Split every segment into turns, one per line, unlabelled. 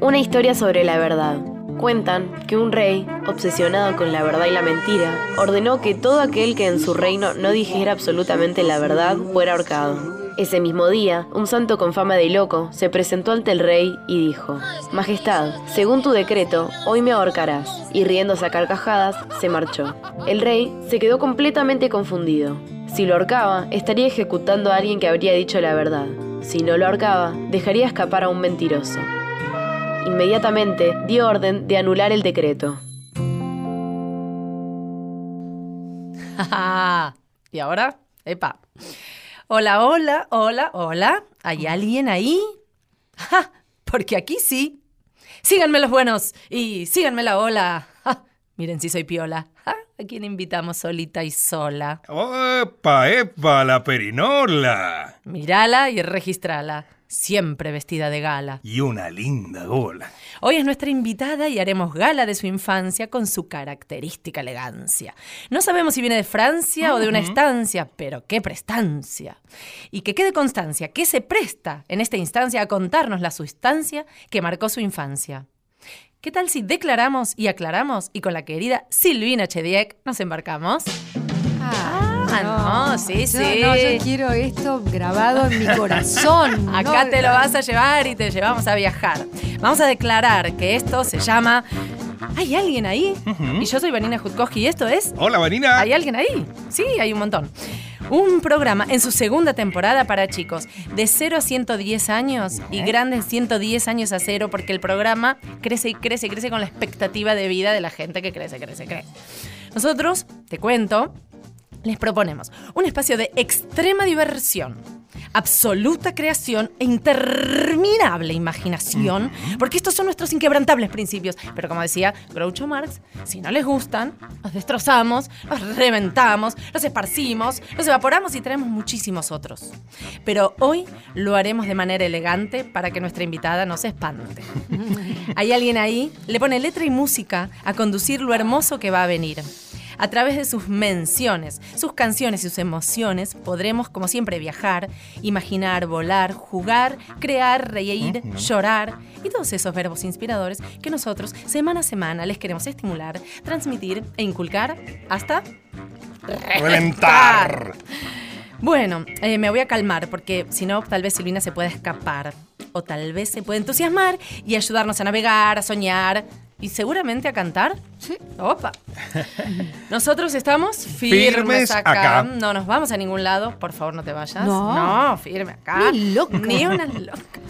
Una historia sobre la verdad. Cuentan que un rey, obsesionado con la verdad y la mentira, ordenó que todo aquel que en su reino no dijera absolutamente la verdad fuera ahorcado. Ese mismo día, un santo con fama de loco se presentó ante el rey y dijo, Majestad, según tu decreto, hoy me ahorcarás. Y riéndose a carcajadas, se marchó. El rey se quedó completamente confundido. Si lo ahorcaba, estaría ejecutando a alguien que habría dicho la verdad. Si no lo ahorcaba, dejaría escapar a un mentiroso. Inmediatamente dio orden de anular el decreto.
¿Y ahora? Epa. Hola, hola, hola, hola. ¿Hay alguien ahí? ¡Ja! Porque aquí sí. Síganme los buenos y síganme la ola. Miren si soy piola. ¿A quién invitamos solita y sola?
¡Epa, epa, la perinola!
Mírala y registrala siempre vestida de gala.
Y una linda gola.
Hoy es nuestra invitada y haremos gala de su infancia con su característica elegancia. No sabemos si viene de Francia o de una estancia, pero qué prestancia. Y que quede constancia que se presta en esta instancia a contarnos la sustancia que marcó su infancia. ¿Qué tal si declaramos y aclaramos y con la querida Silvina Chediek nos embarcamos?
Ah. No, sí, sí. No, yo quiero esto grabado en mi corazón.
Acá te lo vas a llevar y te llevamos a viajar. Vamos a declarar que esto se llama ¿Hay alguien ahí? Y yo soy Vanina Jutkowski y esto es...
Hola, Vanina.
¿Hay alguien ahí? Sí, hay un montón. Un programa en su segunda temporada para chicos de 0 a 110 años y grandes 110 años a cero porque el programa crece y crece y crece con la expectativa de vida de la gente que crece, crece, crece. Nosotros, te cuento, les proponemos un espacio de extrema diversión, absoluta creación e interminable imaginación, porque estos son nuestros inquebrantables principios. Pero como decía Groucho Marx, si no les gustan, los destrozamos, los reventamos, los esparcimos, los evaporamos y traemos muchísimos otros. Pero hoy lo haremos de manera elegante para que nuestra invitada no se espante. Hay alguien ahí, le pone letra y música a conducir lo hermoso que va a venir. A través de sus menciones, sus canciones y sus emociones podremos, como siempre, viajar, imaginar, volar, jugar, crear, reír, llorar y todos esos verbos inspiradores que nosotros semana a semana les queremos estimular, transmitir e inculcar hasta
reventar.
Bueno, eh, me voy a calmar porque si no, tal vez Silvina se pueda escapar. O tal vez se puede entusiasmar y ayudarnos a navegar, a soñar y seguramente a cantar.
Sí.
Opa. Nosotros estamos firmes, acá. No nos vamos a ningún lado. Por favor, no te vayas.
No.
No, firme acá.
Ni loca.
Ni una loca.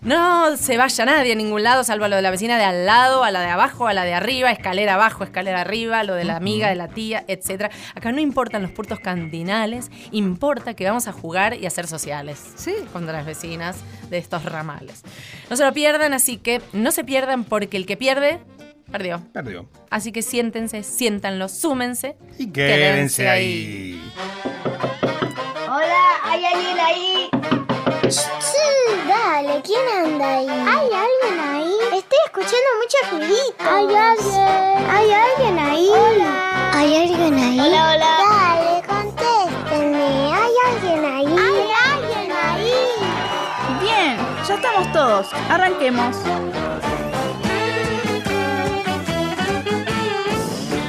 No se vaya nadie a ningún lado, salvo a lo de la vecina de al lado, a la de abajo, a la de arriba, escalera abajo, escalera arriba, lo de la amiga, de la tía, etc. Acá no importan los puntos cardinales, importa que vamos a jugar y a ser sociales.
Sí.
Contra las vecinas de estos ramales. No se lo pierdan, así que no se pierdan porque el que pierde Perdió.
Perdió.
Así que siéntense, siéntanlo, súmense.
Y quédense ahí.
Hola, ¿hay alguien ahí?
Sí, dale, ¿quién anda ahí?
¿Hay alguien ahí?
Estoy escuchando mucho ruidito.
¿Hay alguien? ¿Hay alguien ahí?
Hola. ¿Hay alguien ahí?
Hola, hola.
Dale, contéstenme. ¿Hay alguien ahí?
¿Hay alguien ahí?
Bien, ya estamos todos. Arranquemos.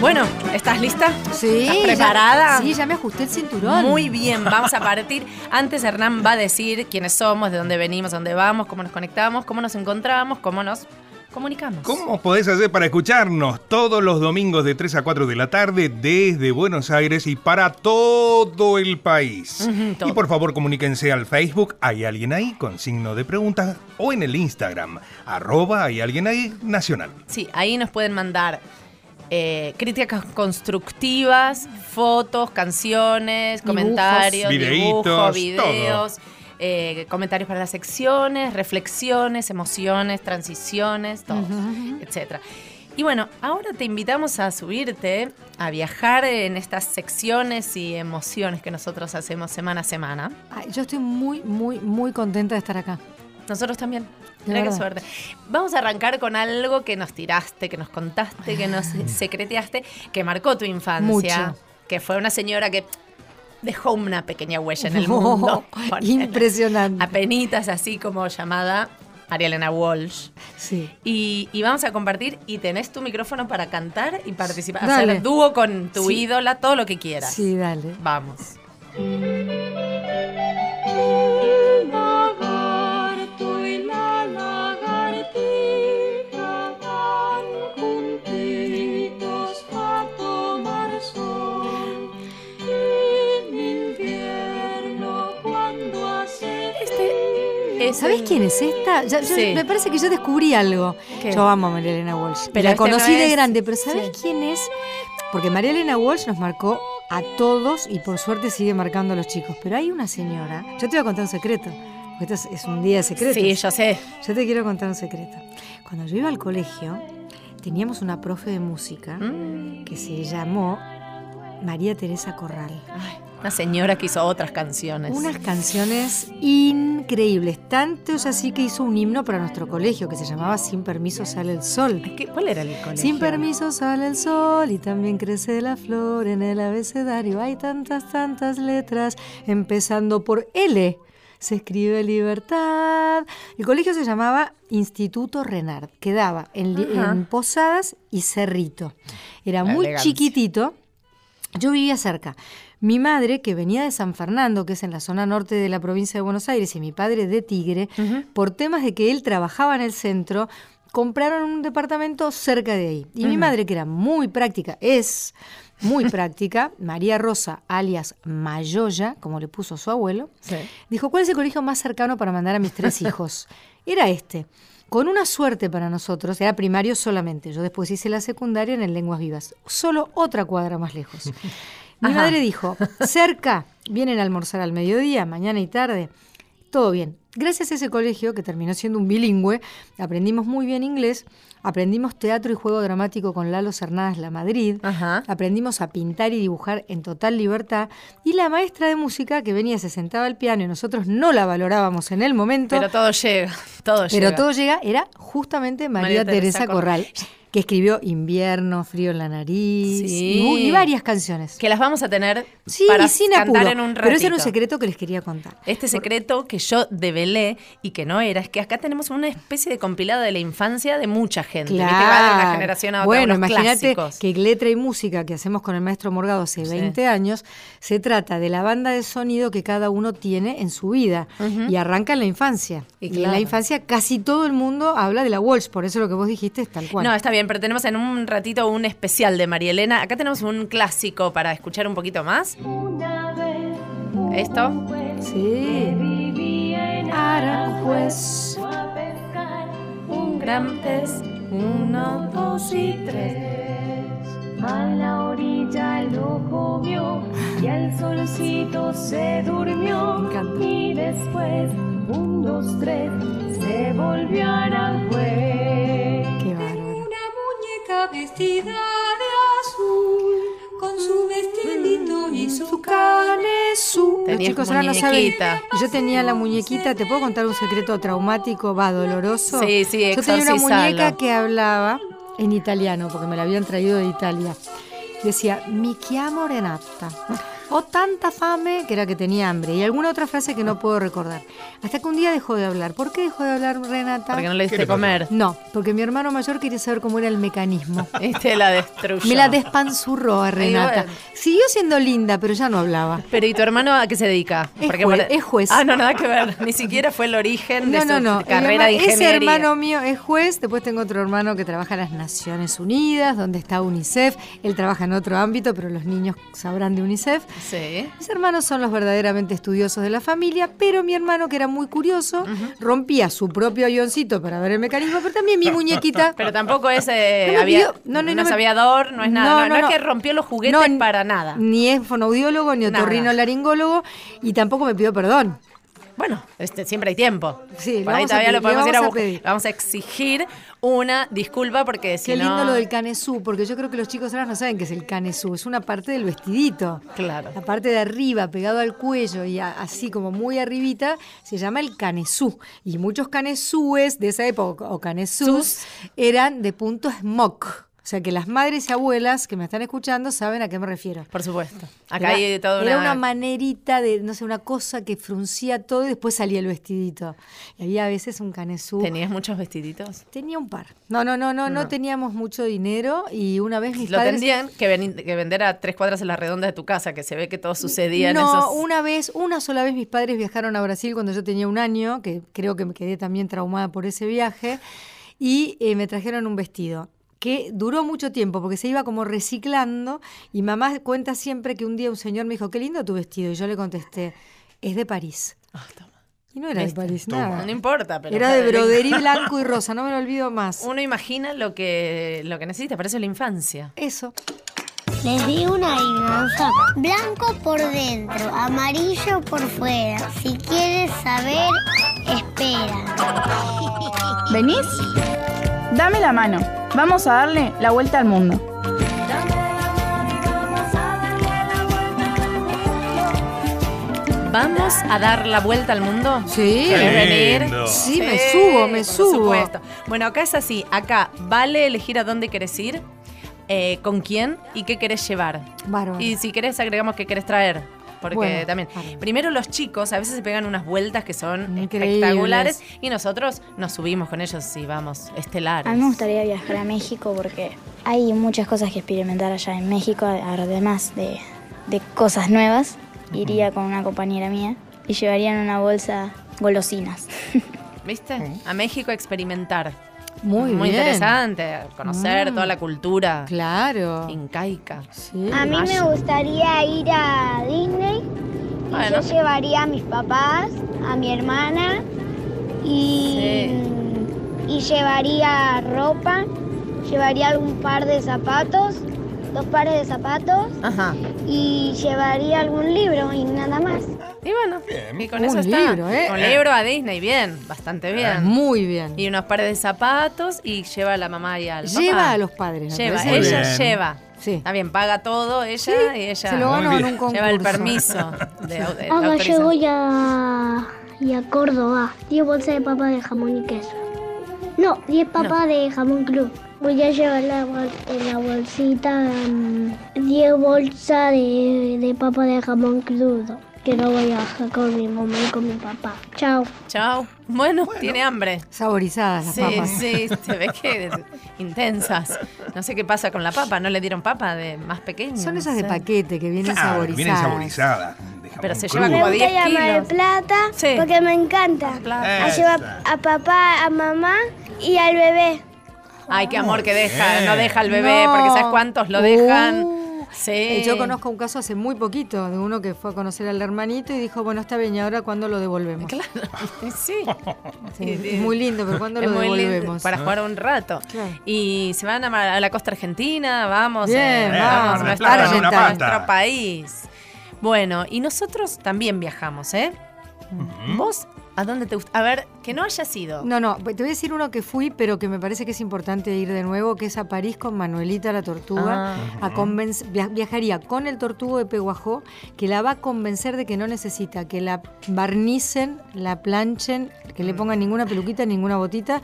Bueno, ¿estás lista?
Sí.
¿Estás preparada?
ya- sí, ya me ajusté el cinturón.
Muy bien, vamos a partir. Antes Hernán va a decir quiénes somos, de dónde venimos, dónde vamos, cómo nos conectamos, cómo nos encontramos, cómo nos comunicamos.
¿Cómo podés hacer para escucharnos todos los domingos de 3 a 4 de la tarde desde Buenos Aires y para todo el país?
Todo.
Y por favor comuníquense al Facebook Hay Alguien Ahí con signo de pregunta o en el Instagram arroba Hay Alguien Ahí Nacional.
Sí, ahí nos pueden mandar eh, críticas constructivas, fotos, canciones, comentarios,
Videitos,
dibujos, videos, eh, comentarios para las secciones, reflexiones, emociones, transiciones, todo, etcétera. Y bueno, ahora te invitamos a subirte, a viajar en estas secciones y emociones que nosotros hacemos semana a semana.
Ay, yo estoy muy, muy, muy contenta de estar acá.
Nosotros también. Mira qué suerte. Vamos a arrancar con algo que nos tiraste, que nos contaste, que nos secreteaste, que marcó tu infancia.
Mucho.
Que fue una señora que dejó una pequeña huella en el mundo.
Impresionante.
Apenitas así como llamada María Elena Walsh.
Sí.
Y, y vamos a compartir y tenés tu micrófono para cantar y participar.
Dale.
Hacer dúo con tu
Sí.
ídola, todo lo que quieras.
Sí, dale.
Vamos. Es
¿Sabés quién es esta? Ya- yo-
Sí.
Me parece que yo descubrí algo.
¿Qué?
Yo amo a María Elena Walsh.
Pero
la
este
conocí
no
de grande, pero ¿sabés
Sí.
quién es? Porque María Elena Walsh nos marcó a todos y por suerte sigue marcando a los chicos. Pero hay una señora, yo te voy a contar un secreto, porque esto es, es un día de secretos.
Sí, yo sé.
Yo te quiero contar un secreto. Cuando yo iba al colegio, teníamos una profe de música
Mm.
que se llamó María Teresa Corral.
Ay, una señora que hizo otras canciones.
Unas canciones increíbles. Tanto es así que hizo un himno para nuestro colegio que se llamaba Sin permiso sale el sol.
¿Qué- ¿Cuál era el colegio?
Sin permiso sale el sol y también crece la flor en el abecedario. Hay tantas, tantas letras, empezando por L. Se escribe libertad. El colegio se llamaba Instituto Renard. Quedaba en, en Posadas y Cerrito. Era
La
muy
elegancia.
chiquitito. Yo vivía cerca. Mi madre, que venía de San Fernando, que es en la zona norte de la provincia de Buenos Aires, y mi padre de Tigre, por temas de que él trabajaba en el centro, compraron un departamento cerca de ahí. Y mi madre, que era muy práctica, es muy práctica, María Rosa, alias Mayoya, como le puso su abuelo,
Sí.
dijo, ¿cuál es el colegio más cercano para mandar a mis tres hijos? Era este. Con una suerte para nosotros, era primario solamente. Yo después hice la secundaria en el Lenguas Vivas, solo otra cuadra más lejos. Mi
Ajá.
madre dijo, cerca, vienen a almorzar al mediodía, mañana y tarde. Todo bien. Gracias a ese colegio, que terminó siendo un bilingüe, aprendimos muy bien inglés, aprendimos teatro y juego dramático con Lalo Cernadas La Madrid,
Ajá.
aprendimos a pintar y dibujar en total libertad, y la maestra de música que venía se sentaba al piano y nosotros no la valorábamos en el momento,
Pero todo llega. Todo
pero
llega.
todo llega, era justamente María,
María Teresa
Teresa Corral, que escribió Invierno, Frío en la Nariz
Sí.
y, varias canciones.
Que las vamos a tener
Sí,
para
sin
cantar
apuro,
en un ratito.
pero ese era un secreto que les quería contar.
Este secreto que yo develé y que no era, es que acá tenemos una especie de compilado de la infancia de mucha gente. ¿viste? Va de una generación a otra,
Bueno, imagínate
clásicos.
que letra y música que hacemos con el maestro Morgado hace 20 años se trata de la banda de sonido que cada uno tiene en su vida y arranca en la infancia.
Y
Y, en
claro.
la infancia casi todo el mundo habla de la Walsh, por eso lo que vos dijiste es tal cual.
No, está bien, pero tenemos en un ratito un especial de María Elena. Acá tenemos un clásico para escuchar un poquito más. ¿Esto?
sí. Aranjuez.
Un gran pez. Uno, dos y tres.
A la orilla lo comió y al solcito se durmió. Y después, un, dos, tres, se volvió a Aranjuez. Muñeca vestida de azul, con su vestidito y su
Canesú. Los chicos ahora no saben. Yo tenía la muñequita, ¿te puedo contar un secreto traumático, va, doloroso?
Sí, sí,
Yo tenía una muñeca que hablaba en italiano, porque me la habían traído de Italia. Decía, mi chiamo Renata. O tanta fame, que era que tenía hambre. Y alguna otra frase que no puedo recordar. Hasta que un día dejó de hablar. ¿Por qué dejó de hablar Renata?
Porque no le
¿Qué
diste comer.
No, porque mi hermano mayor quería saber cómo era el mecanismo.
Este la destruyó.
Me la despanzurró a Renata. Siguió siendo linda, pero ya no hablaba.
Pero ¿y tu hermano a qué se dedica?
Es juez, es juez.
Ah, no, nada que ver. Ni siquiera fue el origen de
No,
su
no,
carrera de ingeniería.
Ese hermano mío es juez, después tengo otro hermano que trabaja en las Naciones Unidas, donde está UNICEF. Él trabaja en otro ámbito, pero los niños sabrán de UNICEF.
Sí.
Mis hermanos son los verdaderamente estudiosos de la familia, pero mi hermano, que era muy curioso, rompía su propio avioncito para ver el mecanismo, pero también mi muñequita.
Pero tampoco es eh,
No no, no,
no
no
es aviador, no es nada. No, es que rompió los juguetes para nada.
Ni es fonoaudiólogo, ni
Nada.
otorrinolaringólogo, y tampoco me pidió perdón.
Bueno, este, siempre hay tiempo.
Sí, le
Por ahí
vamos a
todavía
pedir-
lo podemos
le
ir a
vamos a
buscar.
pedir.
Vamos a exigir una disculpa porque si
Qué
no...
lindo lo del canesú, porque yo creo que los chicos ahora no saben qué es el canesú, es una parte del vestidito.
Claro.
La parte de arriba, pegado al cuello y a- así como muy arribita, se llama el canesú. Y muchos canesúes de esa época, o canesús, eran de punto smock. O sea que las madres y abuelas que me están escuchando saben a qué me refiero.
Por supuesto. Acá
Era-
hay toda
Era
una...
una manerita de, no sé, una cosa que fruncía todo y después salía el vestidito. Y había a veces un canesú.
¿Tenías muchos vestiditos?
Tenía un par. No, no, no, no, no, teníamos mucho dinero y una vez mis
Lo
padres...
tendrían que, ven- que vender a tres cuadras en la redonda de tu casa, que se ve que todo sucedía en
no,
esos...
una vez, una sola vez mis padres viajaron a Brasil cuando yo tenía un año, que creo que me quedé también traumada por ese viaje, y eh, me trajeron un vestido que duró mucho tiempo porque se iba como reciclando y mamá cuenta siempre que un día un señor me dijo, qué lindo tu vestido, y yo le contesté, es de París.
Ah, toma.
Y no era de. París,
Toma.
nada.
No importa, pero...
Era de broderí blanco y rosa, no me lo olvido más.
Uno imagina lo que, lo que necesita, es la infancia.
Eso.
Les di una adivinanza. Blanco por dentro, amarillo por fuera. Si quieres saber, espera.
¿Venís? Dame la mano. Vamos a darle la vuelta al mundo.
¿Vamos a dar la vuelta al mundo?
Sí.
Qué
¿Querés venir?
Sí, me subo, me
por
subo.
supuesto. Bueno, acá es así. Acá vale elegir a dónde querés ir, eh, con quién y qué querés llevar.
Bárbaro.
Y si querés, agregamos qué querés traer. Porque
Bueno,
también. Primero, los chicos a veces se pegan unas vueltas que son
Increíbles.
espectaculares y nosotros nos subimos con ellos y vamos, estelares.
A mí me gustaría viajar a México porque hay muchas cosas que experimentar allá en México, además de, de cosas nuevas. Iría con una compañera mía y llevaría en una bolsa golosinas.
¿Viste? A México a experimentar.
Muy, bien.
interesante, conocer
Mm.
toda la cultura
Claro.
incaica.
Sí.
A mí me gustaría ir a Disney. Y
Bueno.
Yo llevaría a mis papás, a mi hermana y, y llevaría ropa, llevaría algún par de zapatos, dos pares de zapatos
Ajá.
y llevaría algún libro y nada más.
Y bueno, y con
Un
eso está.
libro, ¿eh?
Un libro a Disney, bien, bastante bien.
Muy bien.
Y unos pares de zapatos y lleva a la mamá y al
Lleva
papá.
a los padres.
Lleva, ella
bien.
lleva.
Sí.
Está bien, paga todo ella y ella
Se lo ganó en
bien.
un concurso.
lleva el permiso de, de
Ahora yo voy a, y a Córdoba. 10 bolsas de papa de jamón y queso. No, 10 papas de jamón crudo. Voy a llevar la bol- en la bolsita mm, 10 bolsas de, de papa de jamón crudo. Que no voy a bajar con mi mamá y con mi papá. Chao.
Chao. Bueno, tiene hambre.
Saborizadas las
Sí,
papas.
sí, se ve que intensas. No sé qué pasa con la papa, ¿no le dieron papa de más pequeño?
Son
No
esas de paquete que vienen
Claro,
saborizadas.
vienen saborizadas.
Pero se lleva
crudo.
como 10 kilos.
Plata
Sí.
porque me encanta.
Plata.
A llevar a papá, a mamá y al bebé.
Ay, qué amor que deja, no deja al bebé,
No.
porque ¿sabes cuántos lo dejan?
Uh.
sí.
Eh, Yo conozco un caso hace muy poquito de uno que fue a conocer al hermanito y dijo, bueno, está bien, ¿y ahora cuándo lo devolvemos?
Claro, sí.
Es muy lindo, pero ¿cuándo
es
lo
lindo
devolvemos?
para jugar un rato.
Claro.
Y se van a, la costa argentina, vamos,
Bien,
eh,
vamos, una
a
pata.
nuestro país. Bueno, y nosotros también viajamos, ¿eh? ¿Vos a dónde te gusta? A ver, que no haya sido.
No, no, te voy a decir uno que fui, pero que me parece que es importante ir de nuevo, que es a París con Manuelita la tortuga.
Ah.
A via- viajaría con el tortugo de Peguajó, que la va a convencer de que no necesita que la barnicen, la planchen, que le pongan ninguna peluquita, ninguna botita,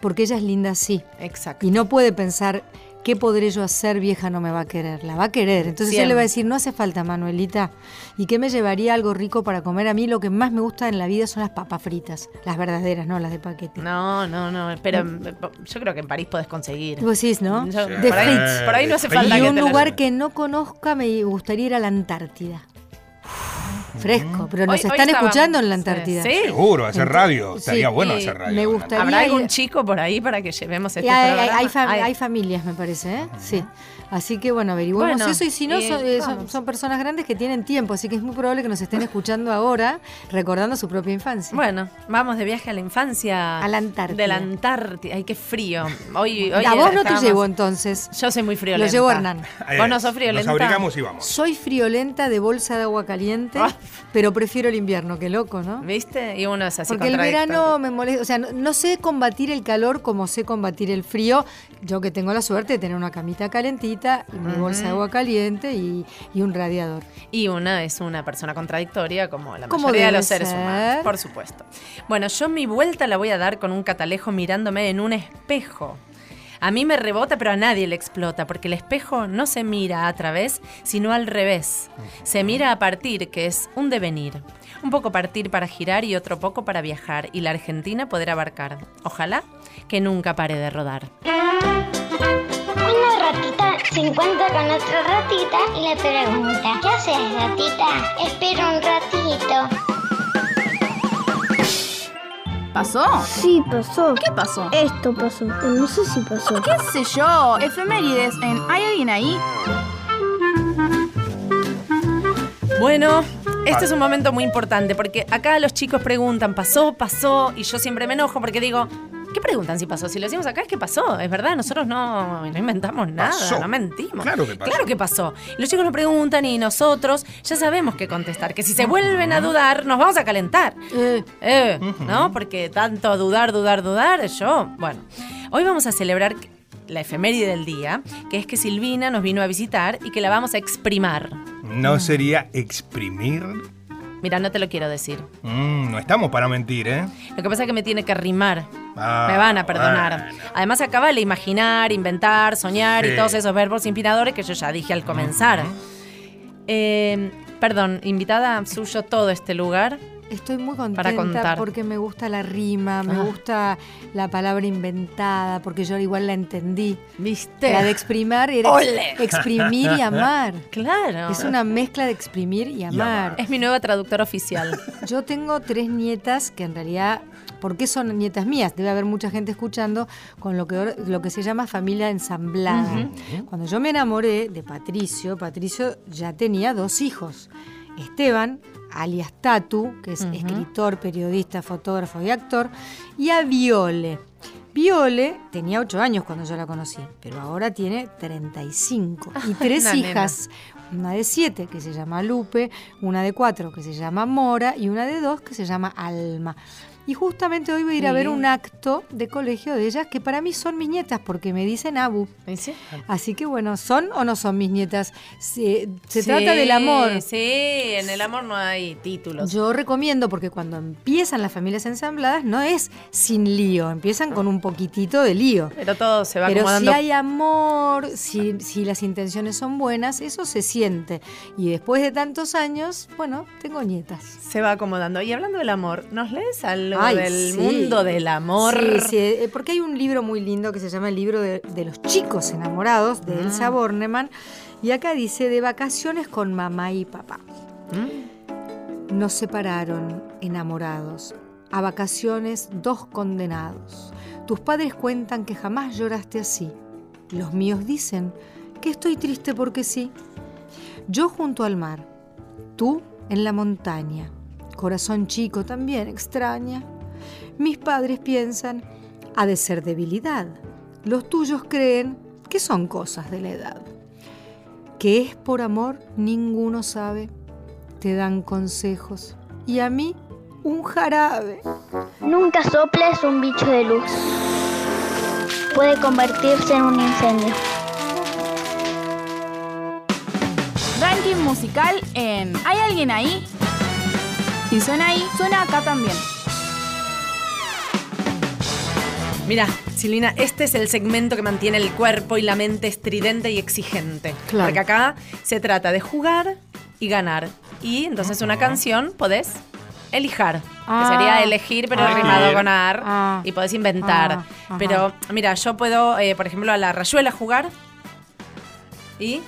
porque ella es linda así.
Exacto.
Y no puede pensar, ¿qué podré yo hacer? Vieja no me va a querer. La va a querer. Entonces él le va a decir, no hace falta, Manuelita. ¿Y qué me llevaría algo rico para comer? A mí lo que más me gusta en la vida son las papas fritas. Las verdaderas, no las de paquete.
No, no, no, pero eh, yo creo que en París podés conseguir.
Vos decís, ¿no?
Yo-
Sí.
por, ahí,
Fritz.
por ahí no hace falta
Y
que
un lugar que no conozca me gustaría ir a la Antártida. Fresco, pero nos
Hoy-
están escuchando en la Antártida.
Sí.
Seguro, hacer radio.
sí,
Estaría bueno hacer radio.
me gustaría-
¿Habrá algún chico por ahí para que llevemos este
hay, hay-
programa?
hay fam-
Ay,
hay familias, me parece, ¿eh? Sí. Así que bueno, averiguemos
Bueno,
eso y si no, son, eh, son- personas grandes que tienen tiempo, así que es muy probable que nos estén escuchando ahora recordando su propia infancia.
Bueno, vamos de viaje a la infancia.
A la Antártida.
De la Antártida. Ay, qué frío. Hoy, hoy
a vos no te llevo entonces.
Yo soy muy friolenta.
Lo llevo a Hernán.
Vos no sos friolenta.
Nos abrigamos y vamos.
Soy friolenta de bolsa de agua caliente,
Ah.
Pero prefiero el invierno, qué loco, ¿no?
¿Viste? Y uno es así
Porque el verano me molesta, o sea, no, no sé combatir el calor como sé combatir el frío. Yo que tengo la suerte de tener una camita calentita y mi bolsa de agua caliente y, y un radiador.
Y una es una persona contradictoria como la mayoría de los seres
ser.
humanos, por supuesto. Bueno, yo mi vuelta la voy a dar con un catalejo mirándome en un espejo. A mí me rebota, pero a nadie le explota, porque el espejo no se mira a través, sino al revés. Se mira a partir, que es un devenir. Un poco partir para girar y otro poco para viajar, y la Argentina poder abarcar. Ojalá que nunca pare de rodar.
Una ratita se encuentra con otra ratita y le pregunta, ¿qué haces ratita? Espera un ratito.
¿Pasó?
Sí, pasó.
¿Qué pasó?
Esto pasó. pero No sé si pasó.
¿Qué sé yo? Efemérides en ¿Hay alguien ahí?
Bueno, este es un momento muy importante porque acá los chicos preguntan, ¿pasó? ¿Pasó? Y yo siempre me enojo porque digo, ¿qué preguntan si pasó? Si lo decimos acá es que pasó, es verdad, nosotros no, no inventamos nada,
Pasó.
no mentimos.
Claro que pasó.
Claro que pasó. Y los chicos nos preguntan y nosotros ya sabemos qué contestar, que si se vuelven a dudar nos vamos a calentar.
Eh,
Eh, ¿No? Porque tanto dudar, dudar, dudar, yo. Bueno, hoy vamos a celebrar la efeméride del día, que es que Silvina nos vino a visitar y que la vamos a exprimar.
¿No sería exprimir?
Mira, no te lo quiero decir.
Mm, no estamos para mentir, ¿eh?
Lo que pasa es que me tiene que rimar.
Ah,
me van a perdonar.
bueno.
Además, acaba de imaginar, inventar, soñar y todos esos verbos inspiradores que yo ya dije al comenzar. Eh, perdón, invitada suyo todo este lugar.
Estoy muy
Para
contenta
contar.
porque me gusta la rima, me
Ah.
gusta la palabra inventada, porque yo igual la entendí.
¿Viste?
La de exprimar era ex-
¡Ole!
exprimir y amar.
Claro.
Es una mezcla de exprimir y amar.
Es mi nueva traductora oficial.
Yo tengo tres nietas que en realidad, ¿por qué son nietas mías? Debe haber mucha gente escuchando con lo que, ahora- lo que se llama familia ensamblada. Cuando yo me enamoré de Patricio, Patricio ya tenía dos hijos. Esteban, alias Tatu, que es escritor, periodista, fotógrafo y actor, y a Viole. Viole tenía ocho años cuando yo la conocí, pero ahora tiene 35 y tres
nena.
hijas una de siete que se llama Lupe, una de cuatro que se llama Mora y una de dos que se llama Alma. Y justamente hoy voy a ir a ver un acto de colegio de ellas que para mí son mis nietas porque me dicen Abu.
¿Sí?
Así que bueno, ¿son o no son mis nietas? Se, se
Sí,
trata del amor.
Sí, en el amor no hay títulos.
Yo recomiendo porque cuando empiezan las familias ensambladas no es sin lío, empiezan con un poquitito de lío.
Pero todo se va
Pero si
acomodando.
hay amor, si, si las intenciones son buenas, eso se siente. Y después de tantos años, bueno, tengo nietas.
Se va acomodando. Y hablando del amor, ¿nos lees algo
Ay,
del
sí.
mundo del amor?
Sí, sí, eh, porque hay un libro muy lindo que se llama el libro de, de los chicos enamorados de Elsa Bornemann. Y acá dice, de vacaciones con mamá y papá. Nos separaron enamorados. A vacaciones dos condenados. Tus padres cuentan que jamás lloraste así. Los míos dicen que estoy triste porque sí. Yo junto al mar, tú en la montaña. Corazón chico también extraña. Mis padres piensan, ha de ser debilidad. Los tuyos creen que son cosas de la edad. Que es por amor, ninguno sabe. Te dan consejos. Y a mí, un jarabe.
Nunca soples un bicho de luz. Puede convertirse en un incendio.
Ranking musical en ¿Hay alguien ahí? Si suena ahí, suena acá también.
Mira, Silvina, este es el segmento que mantiene el cuerpo y la mente estridente y exigente.
Claro.
Porque acá se trata de jugar y ganar. Y entonces una canción podés elijar.
Ah.
que sería elegir, pero
Ah.
rimado con ar.
Ah.
Y podés inventar.
Ah,
pero mira, yo puedo, eh, por ejemplo, a la rayuela jugar. Y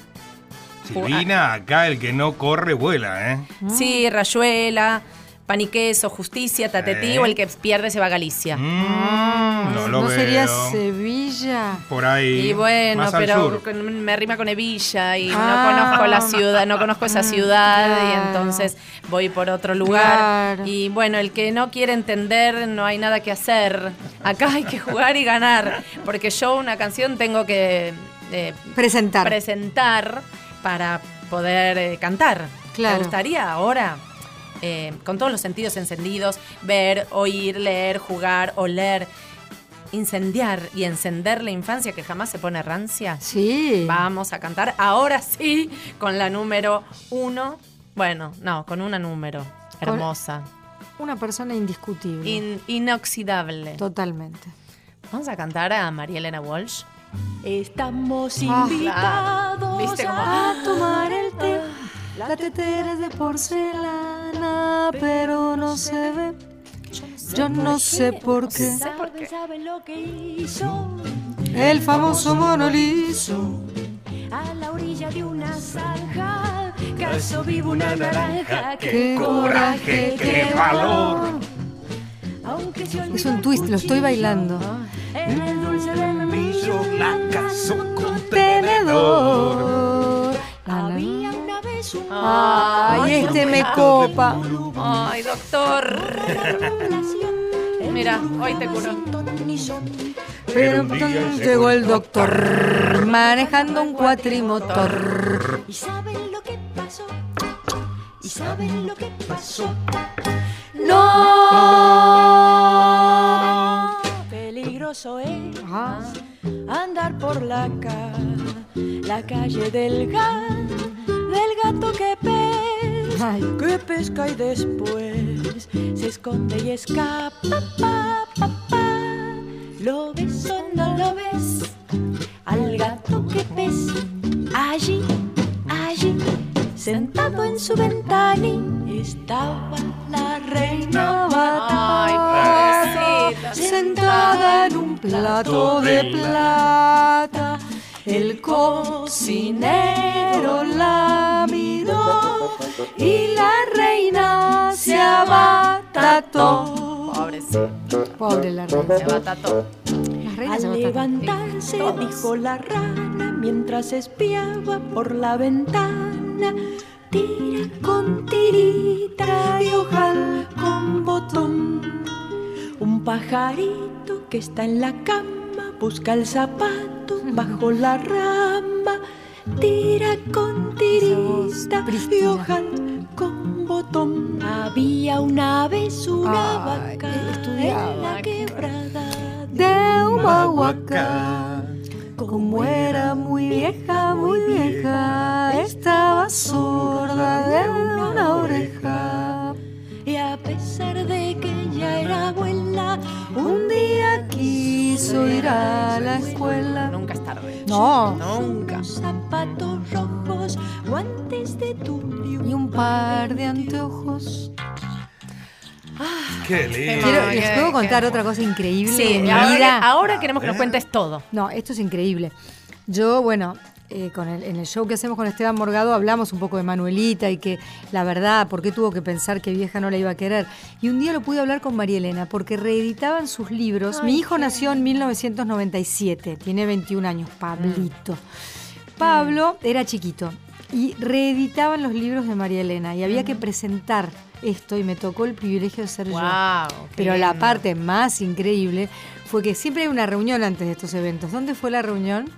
Silvina, acá el que no corre vuela, ¿eh?
Sí, Rayuela, Paniqueso, Justicia, Tatetí
Sí.
o el que pierde se va a Galicia.
Mm, no lo
¿No
veo.
sería Sevilla?
Por ahí.
Y bueno,
más al
pero
sur.
con- me rima con Evilla y
Ah.
no conozco la ciudad, no conozco esa ciudad y entonces voy por otro lugar.
Claro.
Y bueno, el que no quiere entender, no hay nada que hacer. Acá hay que jugar y ganar, porque yo una canción tengo que eh,
Presentar.
presentar para poder eh, cantar.
Claro.
Me gustaría ahora, eh, con todos los sentidos encendidos, ver, oír, leer, jugar, oler, incendiar y encender la infancia que jamás se pone rancia.
sí.
Vamos a cantar ahora sí con la número uno. Bueno, no, con una número hermosa,
Una persona indiscutible.
in- inoxidable.
Totalmente.
Vamos a cantar a María Elena Walsh.
Estamos
Ah,
invitados
¿Viste cómo-
A tomar el té. La tetera es de porcelana, pero no se ve. Yo no sé por qué.
¿Saben, lo que hizo?
El famoso mono liso.
A la orilla de una zanja, caso vivo una naranja.
Qué coraje, qué valor. Es un twist, lo estoy bailando.
en el dulce de la
La casó con
Tenedor.
Había una vez un
Ay, este me copa.
Ay, doctor. Mira, hoy te curo.
Pero llegó el doctor manejando un cuatrimotor.
¿Y saben lo que pasó? ¿Y saben lo que pasó?
No.
Peligroso es
Ah,
andar por la ca la calle del gat, que pesca,
Ay.
que pesca y después se esconde y escapa. Pa, pa, pa. ¿Lo ves o no lo ves? Al gato que pesca allí, allí, sentado en su ventana estaba la reina
Ay,
Bata.
pobrecita.
sentada en un plato de plata. El cocinero la miró y la reina se abatató.
Pobrecita.
Pobre la reina.
Se batató.
Las reinas se
Al
abatató.
levantarse dijo la rana mientras espiaba por la ventana. Tira con tirita y ojal con botón. Un pajarito que está en la cama busca el zapato bajo la rama. Tira con tirita y ojal con botón. Había una vez una
Ay,
vaca
estudiaba.
en la quebrada
de Humahuaca. Como era muy vieja, muy vieja, estaba sorda de una oreja.
A pesar de que ya era abuela,
Un día quiso ir a la escuela.
Nunca es tarde.
No,
Nunca.
zapatos rojos, guantes de tulio.
y un par de anteojos.
Qué lindo.
Quiero-
Ay,
les puedo contar
qué-
otra cosa increíble de
Sí,
mi
ahora,
vida.
ahora queremos que nos cuentes todo.
No, esto es increíble. Yo, bueno, eh, con el- en el show que hacemos con Esteban Morgado hablamos un poco de Manuelita y que la verdad, por qué tuvo que pensar que vieja no la iba a querer. Y un día lo pude hablar con María Elena porque reeditaban sus libros. Mi hijo nació en 1997, tiene 21 años, Pablito. Pablo era chiquito y reeditaban los libros de María Elena y había que presentar esto y me tocó el privilegio de ser yo. Pero la parte más increíble fue que siempre hay una reunión antes de estos eventos. ¿Dónde fue la reunión?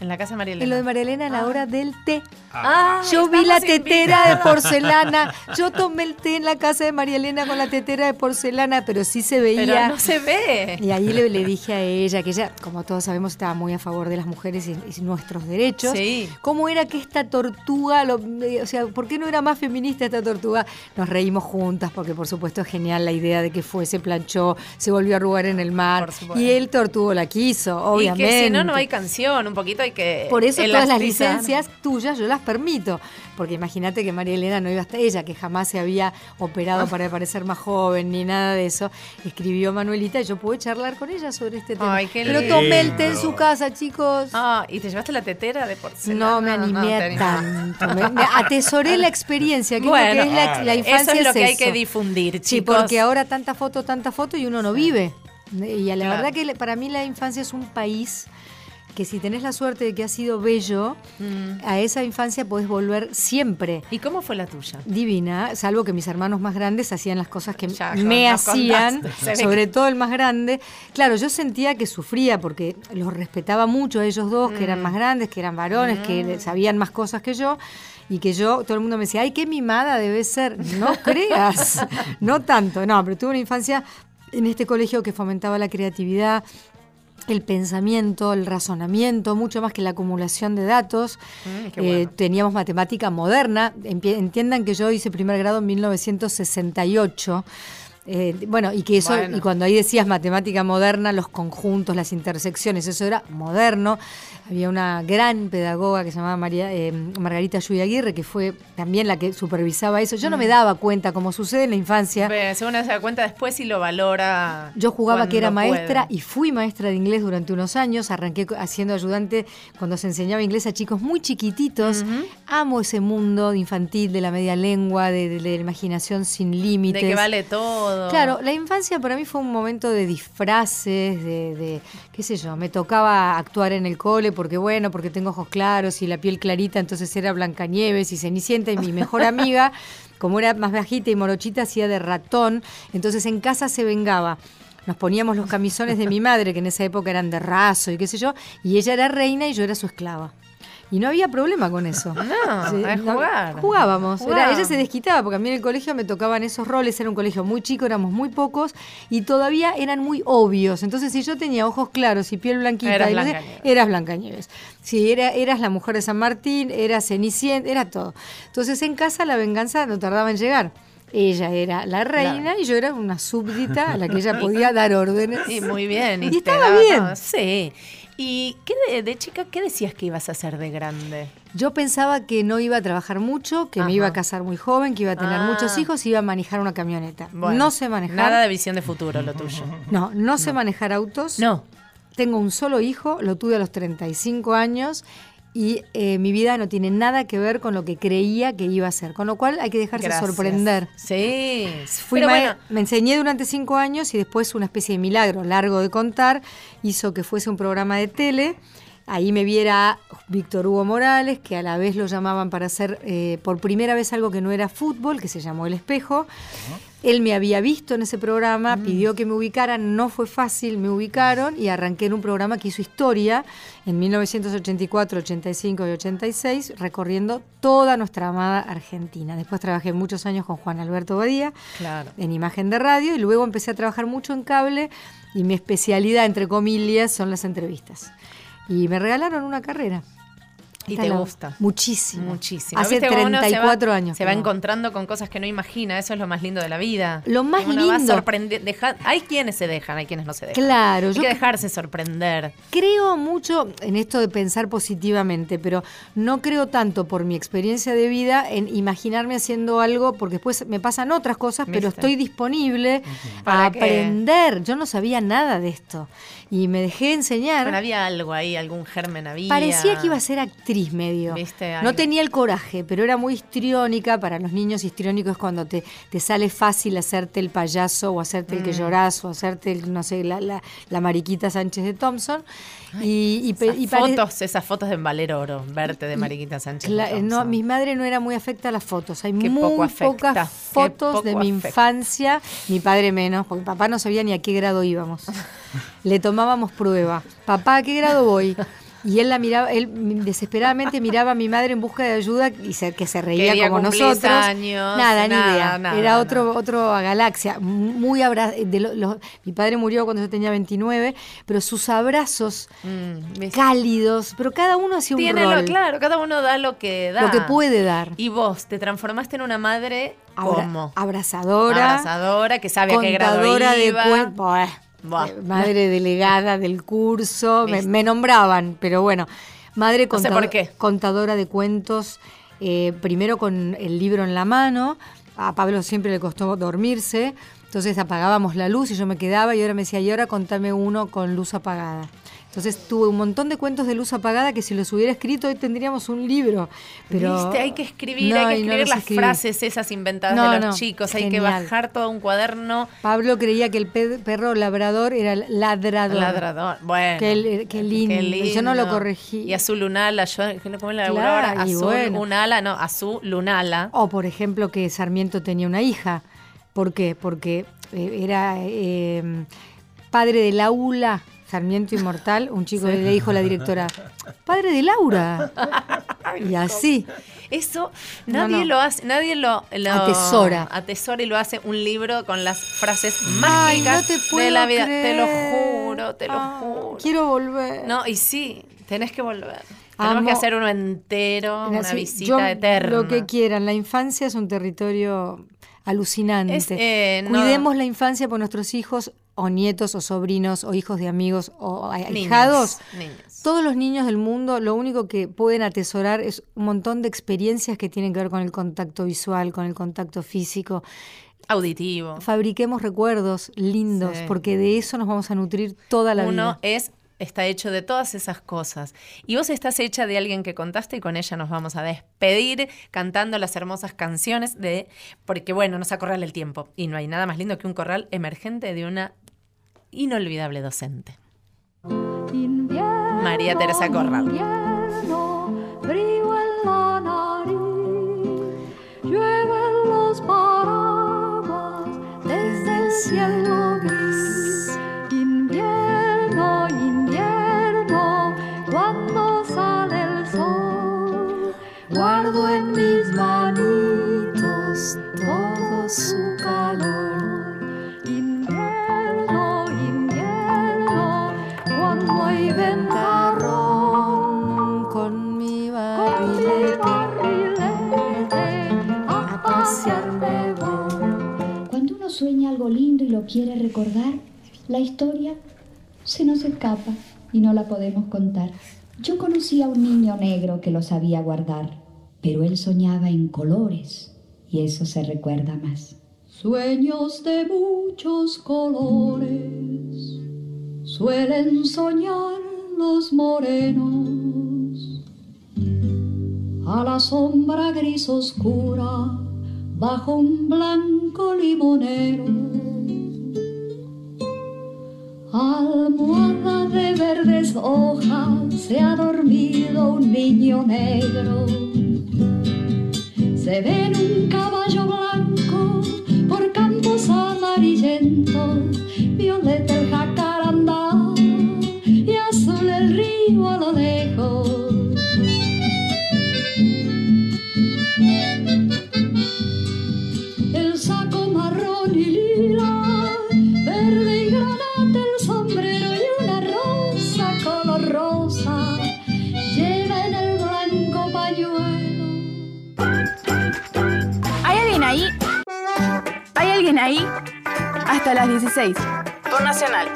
En la casa de María Elena.
En lo de María Elena a la hora del té.
Ah,
Yo vi la tetera de porcelana. Yo tomé el té en la casa de María Elena con la tetera de porcelana, pero sí se veía.
Pero no se ve.
Y ahí le, le dije a ella, que ella, como todos sabemos, estaba muy a favor de las mujeres y, y nuestros derechos.
Sí.
¿Cómo era que esta tortuga, lo- eh, o sea, ¿por qué no era más feminista esta tortuga? Nos reímos juntas, porque por supuesto es genial la idea de que fue, se planchó, se volvió a arrugar en el mar. Y el tortugo la quiso, obviamente.
Y que si no, no hay canción. Un poquito hay que.
Por eso todas las licencias tuyas yo las permito. Porque imagínate que María Elena no iba hasta ella, que jamás se había operado para parecer más joven ni nada de eso. Escribió Manuelita y yo pude charlar con ella sobre este tema.
Ay, qué
Pero tomé el té en su casa, chicos.
Ah, ¿y te llevaste la tetera de porcelana?
No me animé tanto. Me, me atesoré la experiencia, que
Bueno,
es lo que es la, la infancia.
Eso es lo que hay
eso.
que difundir, chicos.
Sí, porque ahora tanta foto, tanta foto y uno no vive. Y a la
Claro.
verdad que para mí la infancia es un país que si tenés la suerte de que ha sido bello,
Mm.
a esa infancia podés volver siempre.
¿Y cómo fue la tuya?
Divina, salvo que mis hermanos más grandes hacían las cosas que
Ya,
me hacían,
contaste.
Sobre todo el más grande. Claro, yo sentía que sufría porque los respetaba mucho a ellos dos, que
Mm.
eran más grandes, que eran varones, que sabían más cosas que yo. Y que yo, todo el mundo me decía, ay, qué mimada debe ser. No creas, no tanto, no, pero tuve una infancia en este colegio que fomentaba la creatividad, el pensamiento, el razonamiento, mucho más que la acumulación de datos.
Mm,
Eh, teníamos matemática moderna. Entiendan que yo hice primer grado en 1968. Eh, bueno, y que eso,
Bueno.
y cuando ahí decías matemática moderna, los conjuntos, las intersecciones, eso era moderno. Había una gran pedagoga que se llamaba María, eh, Margarita Lluvia Aguirre, que fue también la que supervisaba eso. Yo no me daba cuenta, como sucede en la infancia.
Según uno se da cuenta después y lo valora.
Yo jugaba que era maestra
puede.
y fui maestra de inglés durante unos años. Arranqué haciendo ayudante cuando se enseñaba inglés a chicos muy chiquititos. Amo ese mundo infantil de la media lengua, de, de la imaginación sin límites.
De que vale todo.
Claro, la infancia para mí fue un momento de disfraces, de, de, qué sé yo, me tocaba actuar en el cole porque bueno, porque tengo ojos claros y la piel clarita, entonces era Blancanieves y Cenicienta y mi mejor amiga, como era más bajita y morochita, hacía de ratón, entonces en casa se vengaba. Nos poníamos los camisones de mi madre, que en esa época eran de raso y qué sé yo, y ella era reina y yo era su esclava. Y no había problema con eso.
No, es jugar.
Jugábamos. Era- ella se desquitaba porque a mí en el colegio me tocaban esos roles. Era un colegio muy chico, éramos muy pocos y todavía eran muy obvios. Entonces, si yo tenía ojos claros y piel blanquita,
Eras
y no sé,
Blancanieves.
eras Blancanieves. Si era, eras la mujer de San Martín, eras Cenicienta, era todo. Entonces, en casa la venganza no tardaba en llegar. Ella era la reina y yo era una súbdita a la que ella podía dar órdenes.
Sí, muy bien.
Y
te
estaba
daba
bien.
Sí. ¿Y qué de, de chica qué decías que ibas a hacer de grande?
Yo pensaba que no iba a trabajar mucho, que
Ajá.
me iba a casar muy joven, que iba a tener
Ah.
muchos hijos y iba a manejar una camioneta.
Bueno,
no sé manejar.
Nada de visión de futuro lo tuyo.
No, no sé manejar autos.
No.
Tengo un solo hijo, lo tuve a los 35 años y eh, mi vida no tiene nada que ver con lo que creía que iba a ser. Con lo cual hay que dejarse
Gracias.
sorprender.
Sí.
Fui
bueno,
Me enseñé durante cinco años y después una especie de milagro largo de contar hizo que fuese un programa de tele. Ahí me viera Víctor Hugo Morales, que a la vez lo llamaban para hacer eh, por primera vez algo que no era fútbol, que se llamó El Espejo. Él me había visto en ese programa, pidió que me ubicaran, no fue fácil, me ubicaron y arranqué en un programa que hizo historia en 1984, 85 y 86, recorriendo toda nuestra amada Argentina. Después trabajé muchos años con Juan Alberto Badía
claro.
en imagen de radio y luego empecé a trabajar mucho en cable y mi especialidad, entre comillas, son las entrevistas. Y me regalaron una carrera.
Y te gusta.
Muchísimo.
Muchísimo.
Hace
¿Viste cómo uno
34
se va,
años.
Se va
no.
encontrando con cosas que no imagina. Eso es lo más lindo de la vida.
Lo más
uno va
lindo.
deja- hay quienes se dejan, hay quienes no se dejan.
Claro,
Hay
yo
que dejarse sorprender.
creo mucho en esto de pensar positivamente, pero no creo tanto por mi experiencia de vida en imaginarme haciendo algo, porque después me pasan otras cosas, pero estoy disponible
¿Para
a
qué?
aprender. Yo no sabía nada de esto y me dejé enseñar.
Bueno, había algo ahí, algún germen había.
Parecía que iba a ser actriz medio.
¿Viste?
No tenía el coraje, pero era muy histriónica. Para los niños histriónicos es cuando te, te sale fácil hacerte el payaso o hacerte el que
Mm.
llorás o hacerte, el, no sé, la, la, la mariquita Sánchez de Thompson. y,
Esas
y
fotos, esas fotos de Valer Oro, verte de Mariquita Sánchez. De
no,
Thompson.
mi madre no era muy afecta a las fotos. Hay
Qué
muy
poco afecta,
pocas fotos de mi
afecta.
infancia, mi padre menos, porque papá no sabía ni a qué grado íbamos. Le tomábamos prueba. Papá, ¿a qué grado voy? Y él la miraba, él desesperadamente miraba a mi madre en busca de ayuda y se, que se reía
día
como nosotros.
años?
nada, ni
Nada,
idea.
nada,
Era otro,
nada.
otro a galaxia. Muy abra de lo- lo- mi padre murió cuando yo tenía 29, pero sus abrazos
Mm,
cálidos, pero cada uno hacía un
Tiene
rol.
lo, claro, cada uno da lo que da.
Lo que puede dar.
Y vos te transformaste en una madre.
Abrazadora.
Abrazadora, que sabe a qué grado
contadora de
iba.
cuen- Buah, eh, Madre delegada del curso. Me, nombraban, pero bueno. Madre
No sé
conta-
por qué.
contadora de cuentos, eh, primero con el libro en la mano. A Pablo siempre le costó dormirse. Entonces apagábamos la luz y yo me quedaba y ahora me decía, y ahora contame uno con luz apagada. Entonces tuve un montón de cuentos de luz apagada que si los hubiera escrito hoy tendríamos un libro. Pero
Viste, hay que escribir,
No,
hay que
no
escribir las
escribí.
frases esas inventadas
No,
de los chicos, hay que bajar todo un cuaderno
Pablo creía que el pe- perro labrador era el ladrador.
ladrador. Bueno.
Qué, qué lindo. y Yo no lo corregí.
Y azul lunala, yo ¿cómo la
Claro,
Azul
bueno.
unala, no, azul lunala.
O, por ejemplo, que Sarmiento tenía una hija. ¿Por qué? Porque eh, era eh, padre de Laura, Sarmiento Inmortal. Un chico
Sí.
le dijo a la directora, padre de Laura. y así.
Eso nadie
no.
lo hace, nadie lo, lo
Atesora.
atesora y lo hace un libro con las frases
Ay,
mágicas
no te
de la vida. Te lo juro, te lo
Ah,
juro.
Quiero volver.
No, y sí, tenés que volver. Tenemos
Amo-
que hacer uno entero, una
Así,
visita eterna.
Lo que quieran. La infancia es un territorio alucinante.
Es, eh,
Cuidemos la infancia por nuestros hijos o nietos o sobrinos o hijos de amigos o ahijados.
niños.
Todos los niños del mundo lo único que pueden atesorar es un montón de experiencias que tienen que ver con el contacto visual, con el contacto físico.
Auditivo.
Fabriquemos recuerdos lindos
Sí.
porque de eso nos vamos a nutrir toda la
Uno
vida.
es está hecho de todas esas cosas. Y vos estás hecha de alguien que contaste y con ella nos vamos a despedir cantando las hermosas canciones de porque bueno, nos acorrala el tiempo y no hay nada más lindo que un corral emergente de una inolvidable docente. María Teresa Corral.
frío en la nariz, llueven los paraguas desde el cielo gris. Invierno, invierno, cuando sale el sol, guardo en mis manitos todo su
sueña algo lindo y lo quiere recordar, la historia se nos escapa y no la podemos contar. Yo conocí a un niño negro que lo sabía guardar, pero él soñaba en colores y eso se recuerda más.
Sueños de muchos colores suelen soñar los morenos. A la sombra gris oscura bajo un blanco limonero. Almohada de verdes hojas se ha dormido un niño negro. Se ve en un caballo blanco por campos amarillentos, violeta
Hasta las 16. Por Nacional.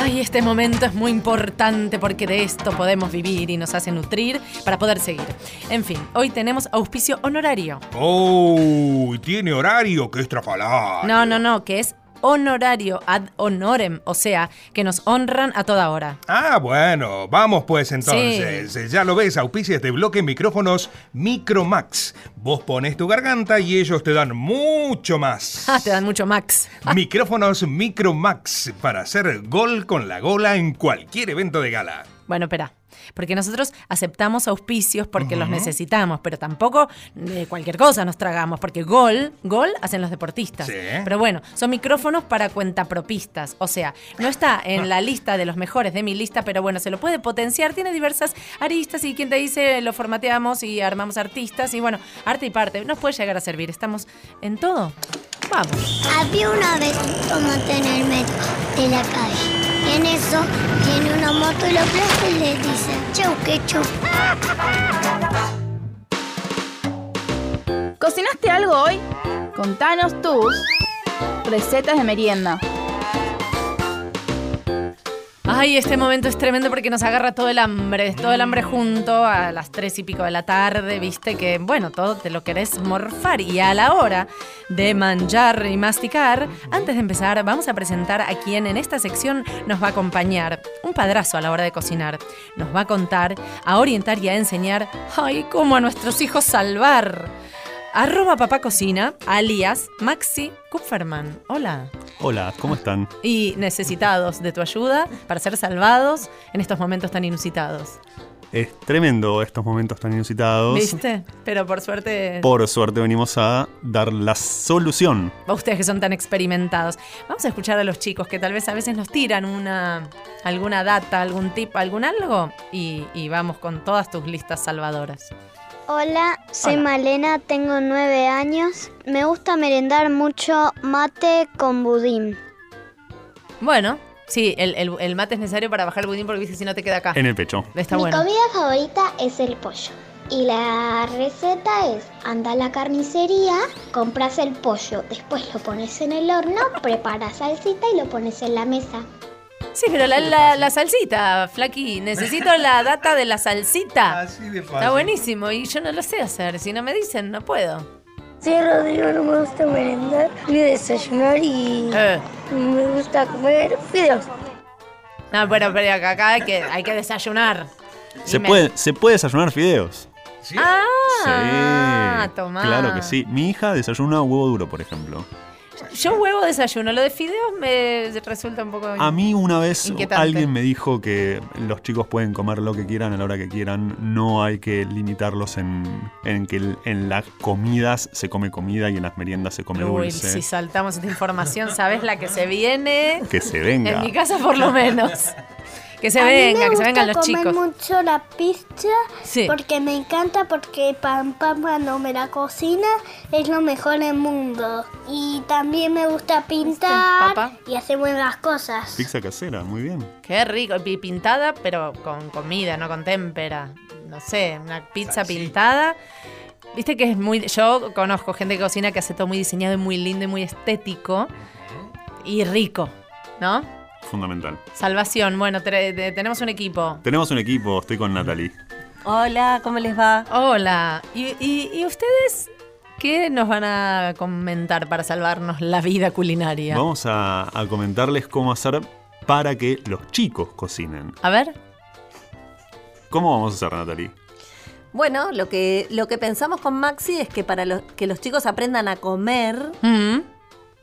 Ay, este momento es muy importante porque de esto podemos vivir y nos hace nutrir para poder seguir. En fin, hoy tenemos auspicio honorario.
¡Oh! Tiene horario que estrafalar.
No, no, no, que es honorario ad honorem, o sea, que nos honran a toda hora.
Ah, bueno, vamos pues entonces. Ya lo ves, auspicias de bloque micrófonos Micromax. Vos pones tu garganta y ellos te dan mucho más.
Ah, te dan mucho max.
Micrófonos Micromax para hacer gol con la gola en cualquier evento de gala.
Bueno, espera. Porque nosotros aceptamos auspicios porque los necesitamos, pero tampoco de cualquier cosa nos tragamos, porque gol, gol hacen los deportistas.
Sí.
Pero bueno, son micrófonos para cuentapropistas, o sea, no está en la lista de los mejores de mi lista, pero bueno, se lo puede potenciar, tiene diversas aristas y quien te dice lo formateamos y armamos artistas y bueno, arte y parte, nos puede llegar a servir, estamos en todo. Vamos.
Había una vez un metro de la calle. Y en eso tiene una moto y lo aplasta le dice, chau, que chau.
¿Cocinaste algo hoy? Contanos tus recetas de merienda.
Ay, este momento es tremendo porque nos agarra todo el hambre, todo el hambre junto a las tres y pico de la tarde, viste que, bueno, todo te lo querés morfar. Y a la hora de manjar y masticar, antes de empezar, vamos a presentar a quien en esta sección nos va a acompañar. Un padrazo a la hora de cocinar. Nos va a contar, a orientar y a enseñar, ay, cómo a nuestros hijos salvar. Arroba papá cocina, alias Maxi Kupferman. Hola.
Hola, ¿cómo están?
Y necesitados de tu ayuda para ser salvados en estos momentos tan inusitados.
Es tremendo estos momentos tan inusitados.
¿Viste? Pero por suerte,
Por suerte venimos a dar la solución.
a ustedes que son tan experimentados. Vamos a escuchar a los chicos que tal vez a veces nos tiran una alguna data, algún tip, algún algo y, y vamos con todas tus listas salvadoras.
Hola, soy
Hola.
Malena, tengo nueve años. Me gusta merendar mucho mate con budín.
Bueno, sí, el, el- el mate es necesario para bajar el budín porque si no te queda acá.
En el pecho.
Está
Mi
bueno.
comida favorita es el pollo.
Y la receta es, anda a la carnicería, compras el pollo, después lo pones en el horno, preparas salsita y lo pones en la mesa.
Sí, pero la, la- la salsita, Flaqui, necesito la data de la salsita.
Así de fácil.
Está buenísimo y yo no lo sé hacer. Si no me dicen, no puedo.
Sí, Rodrigo, no me gusta merendar ni desayunar y
Eh.
me gusta comer fideos.
No, pero, pero acá, acá hay, que, hay que desayunar.
Se puede, se puede desayunar fideos.
Ah,
sí.
tomá.
Claro que sí. Mi hija desayuna huevo duro, por ejemplo.
Yo huevo desayuno. Lo de fideos me resulta un poco.
A mí una vez alguien me dijo que los chicos pueden comer lo que quieran a la hora que quieran, no hay que limitarlos en, en que en las comidas se come comida y en las meriendas se come
Uy,
dulce.
si saltamos esta información, ¿sabes la que se viene?
Que se venga.
En mi casa, por lo menos. Que se
A mí
venga,
me
que se vengan
gusta
los
comer
chicos.
mucho la pizza
Sí.
porque me encanta porque Pam Pam cuando me la cocina es lo mejor del mundo. Y también me gusta pintar
papá?
y hacer buenas cosas.
Pizza casera, muy bien.
Qué rico. Y pintada, pero con comida, no con témpera. No sé, una pizza pintada. Viste que es muy. Yo conozco gente que cocina que hace todo muy diseñado y muy lindo y muy estético. Y rico, ¿no?
Fundamental.
Salvación. Bueno, tenemos un equipo.
Tenemos un equipo, estoy con Natalie.
Hola, ¿cómo les va?
Hola. ¿Y, y- y ustedes qué nos van a comentar para salvarnos la vida culinaria?
Vamos a, a comentarles cómo hacer para que los chicos cocinen.
A ver.
¿Cómo vamos a hacer, Natalie?
Bueno, lo que, lo que pensamos con Maxi es que para los, que los chicos aprendan a comer,
Mm.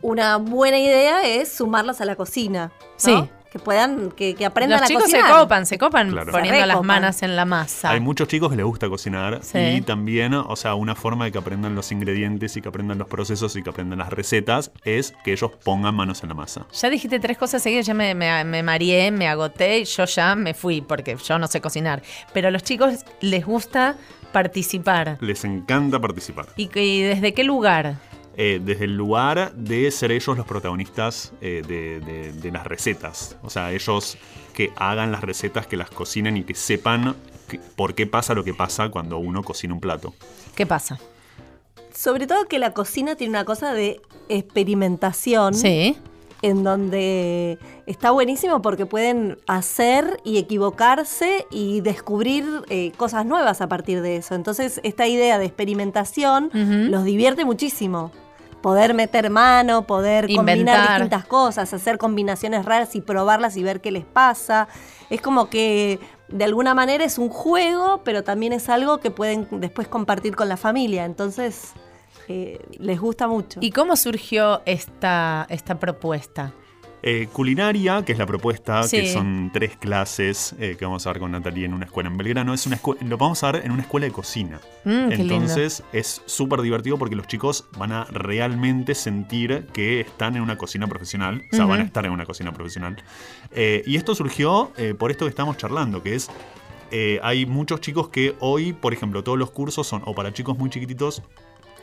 Una buena idea es sumarlos a la cocina. ¿no?
Sí.
Que puedan, que, que aprendan
Los
a
chicos
cocinar.
se copan, se copan
Claro.
poniendo
Se
las manos en la masa.
Hay muchos chicos que les gusta cocinar
Sí.
y también, o sea, una forma de que aprendan los ingredientes y que aprendan los procesos y que aprendan las recetas es que ellos pongan manos en la masa.
Ya dijiste tres cosas seguidas, ya me, me, me mareé, me agoté y yo ya me fui porque yo no sé cocinar. Pero a los chicos les gusta participar.
Les encanta participar.
¿Y, y desde qué lugar?
Eh, desde el lugar de ser ellos los protagonistas eh, de, de- de las recetas. O sea, ellos que hagan las recetas, que las cocinen y que sepan que- por qué pasa lo que pasa cuando uno cocina un plato.
¿Qué pasa?
Sobre todo que la cocina tiene una cosa de experimentación.
Sí.
En donde está buenísimo porque pueden hacer y equivocarse y descubrir eh, cosas nuevas a partir de eso. Entonces, esta idea de experimentación los divierte muchísimo. Poder meter mano, poder combinar distintas cosas, hacer combinaciones raras y probarlas y ver qué les pasa. Es como que de alguna manera es un juego, pero también es algo que pueden después compartir con la familia. Entonces, eh, les gusta mucho.
¿Y cómo surgió esta, esta propuesta?
Eh, culinaria, que es la propuesta,
Sí.
que son tres clases eh, que vamos a dar con Natalie en una escuela en Belgrano. Es una lo vamos a dar en una escuela de cocina.
Mm.
Entonces es súper divertido porque los chicos van a realmente sentir que están en una cocina profesional. O sea, van a estar en una cocina profesional. Eh, y esto surgió por esto que estamos charlando, que es... eh, hay muchos chicos que hoy, por ejemplo, todos los cursos son o para chicos muy chiquititos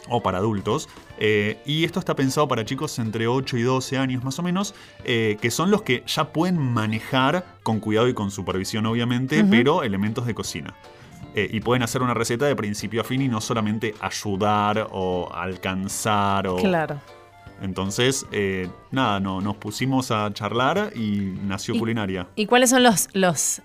o para adultos. eh, y esto está pensado para chicos entre 8 y 12 años más o menos, eh, que son los que ya pueden manejar con cuidado y con supervisión obviamente, pero elementos de cocina. Eh, y pueden hacer una receta de principio a fin y no solamente ayudar o alcanzar o...
Claro.
Entonces, eh, nada, no, nos pusimos a charlar y nació
Y-
culinaria.
¿Y cuáles son los, los,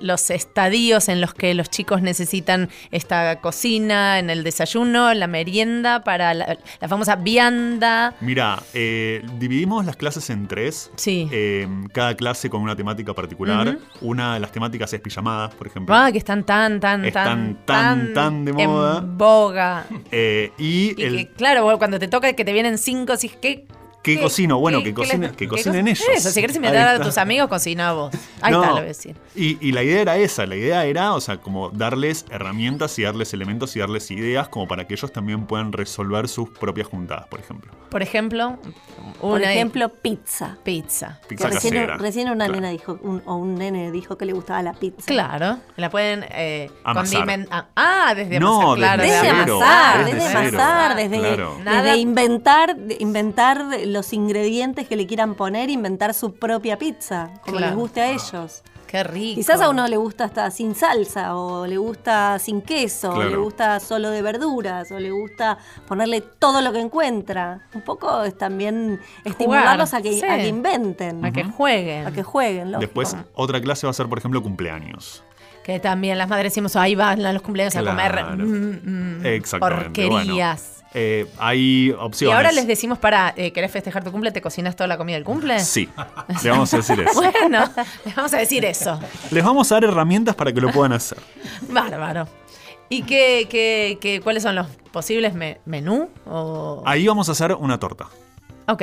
los estadios en los que los chicos necesitan esta cocina, en el desayuno, la merienda, para la, la famosa vianda?
Mira, eh, dividimos las clases en tres.
Sí.
Eh, cada clase con una temática particular. Una de las temáticas es pijamadas, por ejemplo.
Ah, que están tan, tan,
Están
tan,
tan, tan de moda.
En boga.
Eh, y
Y
el,
que, claro, cuando te toca que te vienen cinco, así ¿qué?
¿Qué cocino? Bueno, que
qué
cocinen-
les-
que
qué
cocinen
co-
ellos.
Eso, si quieres
Ahí
invitar a tus amigos, cocina vos. Ahí
No,
está, lo voy a decir.
Y, y la idea era esa, la idea era, o sea, como darles herramientas y darles elementos y darles ideas como para que ellos también puedan resolver sus propias juntadas, por ejemplo.
Por ejemplo,
Por
una
ejemplo, pizza.
pizza.
Pizza
Que recién,
casera.
recién una
Claro.
nena dijo, un- o un nene dijo que le gustaba la pizza.
Claro, la pueden eh,
Amasar.
condimentar. Ah, desde
No,
amasar, claro.
desde
Desde amasar,
desde
desde desde,
Claro.
desde inventar, de- inventar los ingredientes que le quieran poner, inventar su propia pizza, como
Claro.
les guste a ellos.
Qué rico.
Quizás a uno le gusta hasta sin salsa, o le gusta sin queso, o le gusta solo de verduras, o le gusta ponerle todo lo que encuentra. Un poco es también estimularlos a que,
sí.
a que inventen.
A que jueguen.
A que jueguen, lógico.
Después, otra clase va a ser, por ejemplo, cumpleaños.
Que también las madres decimos, ahí van a los cumpleaños a comer mm, mm,
Exactamente.
porquerías.
Bueno, eh, hay
y
opciones.
ahora les decimos para, eh, ¿querés festejar tu cumple? ¿Te cocinas toda la comida del cumple?
Sí, le vamos a decir eso.
Bueno, les vamos a decir eso.
Les vamos a dar herramientas para que lo puedan hacer.
Bárbaro. ¿Y qué, qué, qué- cuáles son los posibles me- menú? O...
Ahí vamos a hacer una torta.
Ok.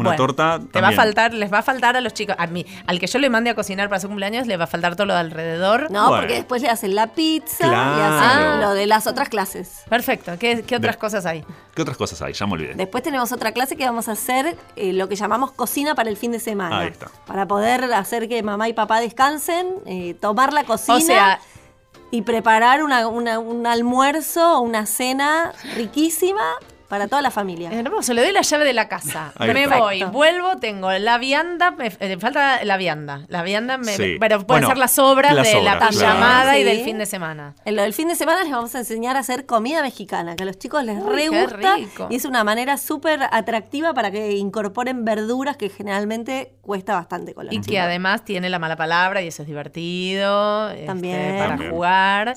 Una
Bueno,
torta
Te va a faltar, les va a faltar a los chicos. A mí, al que yo le mande a cocinar para su cumpleaños, le va a faltar todo lo de alrededor.
No, porque después le hacen la pizza y
Claro.
hacen lo de las otras clases.
Perfecto. ¿Qué, qué otras
De-
cosas hay?
¿Qué otras cosas hay? Ya me olvidé.
Después tenemos otra clase que vamos a hacer eh, lo que llamamos cocina para el fin de semana.
Ahí está.
Para poder hacer que mamá y papá descansen, eh, tomar la cocina
O sea-
y preparar una- una- un almuerzo o una cena riquísima para toda la familia.
Hermoso, le doy la llave de la casa.
Ahí
me
está.
voy,
Perfecto.
vuelvo, tengo la vianda, me eh, falta la vianda. La vianda, me,
Sí.
pero pueden
Bueno,
ser las sobras
las
de la pijamada
claro.
y del
Sí.
fin de semana.
En lo del fin de semana les vamos a enseñar a hacer comida mexicana, que a los chicos les
Uy,
re
qué
gusta
rico.
y es una manera súper atractiva para que incorporen verduras que generalmente cuesta bastante con los
Y
chicos.
que además tiene la mala palabra y eso es divertido. este,
También.
para
También.
jugar.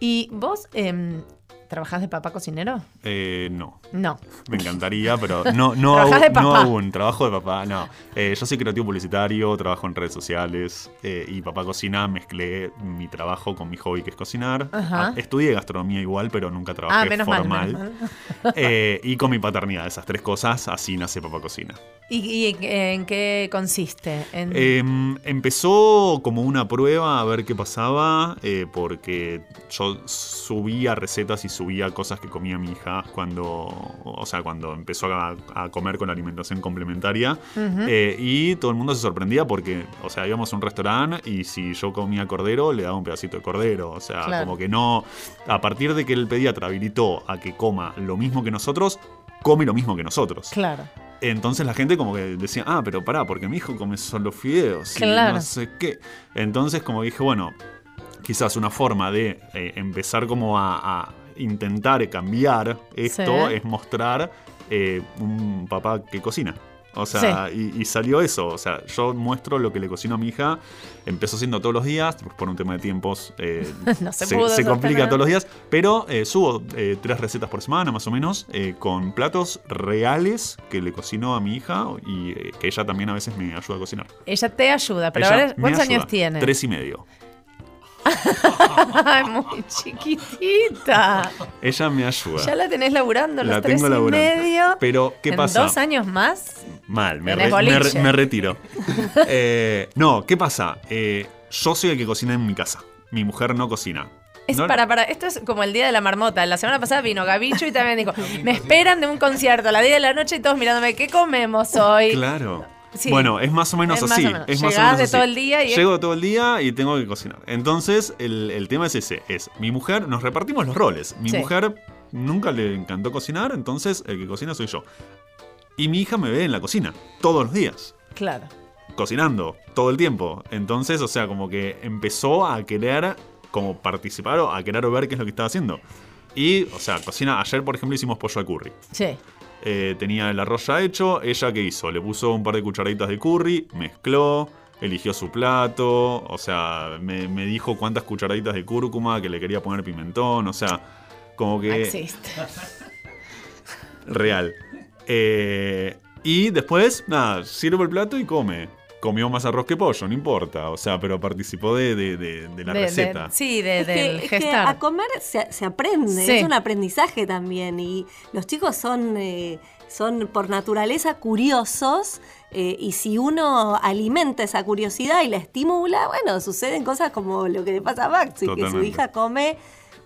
¿Y vos em, trabajás de papá cocinero?
Eh, no.
No.
Me encantaría, pero no, no, aún,
de
no
papá.
aún. Trabajo de papá, no. Eh, yo soy creativo publicitario, trabajo en redes sociales eh, y papá cocina. Mezclé mi trabajo con mi hobby, que es cocinar.
Ajá.
Ah, estudié gastronomía igual, pero nunca trabajé
Ah, menos mal,
formal.
menos mal.
Eh, y con mi paternidad, esas tres cosas, así nace papá cocina.
¿Y, y en, qué consiste? En-
Em, empezó como una prueba a ver qué pasaba, eh, porque yo subía recetas y subía cosas que comía mi hija cuando, o sea, cuando empezó a, a comer con alimentación complementaria. Eh, y todo el mundo se sorprendía porque, o sea, íbamos a un restaurante y si yo comía cordero, le daba un pedacito de cordero. O sea,
Claro.
como que no. A partir de que el pediatra habilitó a que coma lo mismo que nosotros, come lo mismo que nosotros.
Claro.
Entonces la gente como que decía, ah, pero pará, porque mi hijo come solo fideos y
Claro.
no sé qué. Entonces como dije, bueno, quizás una forma de eh, empezar como a, a intentar cambiar esto
Sí.
es mostrar eh, un papá que cocina. O sea, y, y salió eso. O sea, yo muestro lo que le cocino a mi hija. Empezó haciendo todos los días, por un tema de tiempos. eh,
No se
se,
pudo
se complica todos los días. Pero eh, subo eh, tres recetas por semana, más o menos, con platos reales que le cocino a mi hija y que ella también a veces me ayuda a cocinar.
Ella te ayuda, pero
Ella
ahora, ¿cuántos
ayuda.
años tiene?
Tres y medio.
Ay, muy chiquitita.
Ella me ayuda.
Ya la tenés laburando los
La
tres
tengo
y
laburando.
medio.
Pero, ¿qué
en
pasa?
dos años más.
Mal, me, re- me re-
boliche.
me retiro. Eh, no, ¿qué pasa? Eh, yo soy el que cocina en mi casa. Mi mujer no cocina.
Es
No-
para, para, esto es como el día de la marmota. La semana pasada vino Gabicho y también dijo, me esperan de un concierto a la 10 de la noche y todos mirándome, ¿qué comemos hoy?
Claro.
Sí.
Bueno, es más o menos
Es más
así.
o menos.
Es más o menos
de
así.
todo el día y
Llego todo el día y tengo que cocinar. Entonces, el, el tema es ese. Es mi mujer, nos repartimos los roles. Mi
Sí.
mujer nunca le encantó cocinar, entonces el que cocina soy yo. Y mi hija me ve en la cocina, todos los días.
Claro.
cocinando todo el tiempo. Entonces, o sea, como que empezó a querer como participar o a querer ver qué es lo que estaba haciendo. Y, o sea, cocina. Ayer, por ejemplo, hicimos pollo al curry.
Sí.
Eh, tenía el arroz ya hecho. Ella, ¿qué hizo? Le puso un par de cucharaditas de curry, mezcló, eligió su plato. O sea, me, me dijo cuántas cucharaditas de cúrcuma, que le quería poner pimentón. O sea, como que.
Existe.
Real. Eh, y después, nada, sirve el plato y come. Comió más arroz que pollo, no importa. O sea, pero participó de, de- de- de la
De- de-
receta.
sí, de,
Es que-
del
es que
gestar.
a comer se, se aprende,
Sí.
es un aprendizaje también. Y los chicos son, eh, son por naturaleza curiosos. eh, y si uno alimenta esa curiosidad y la estimula, bueno, suceden cosas como lo que le pasa a Maxi, que su
Totalmente.
hija come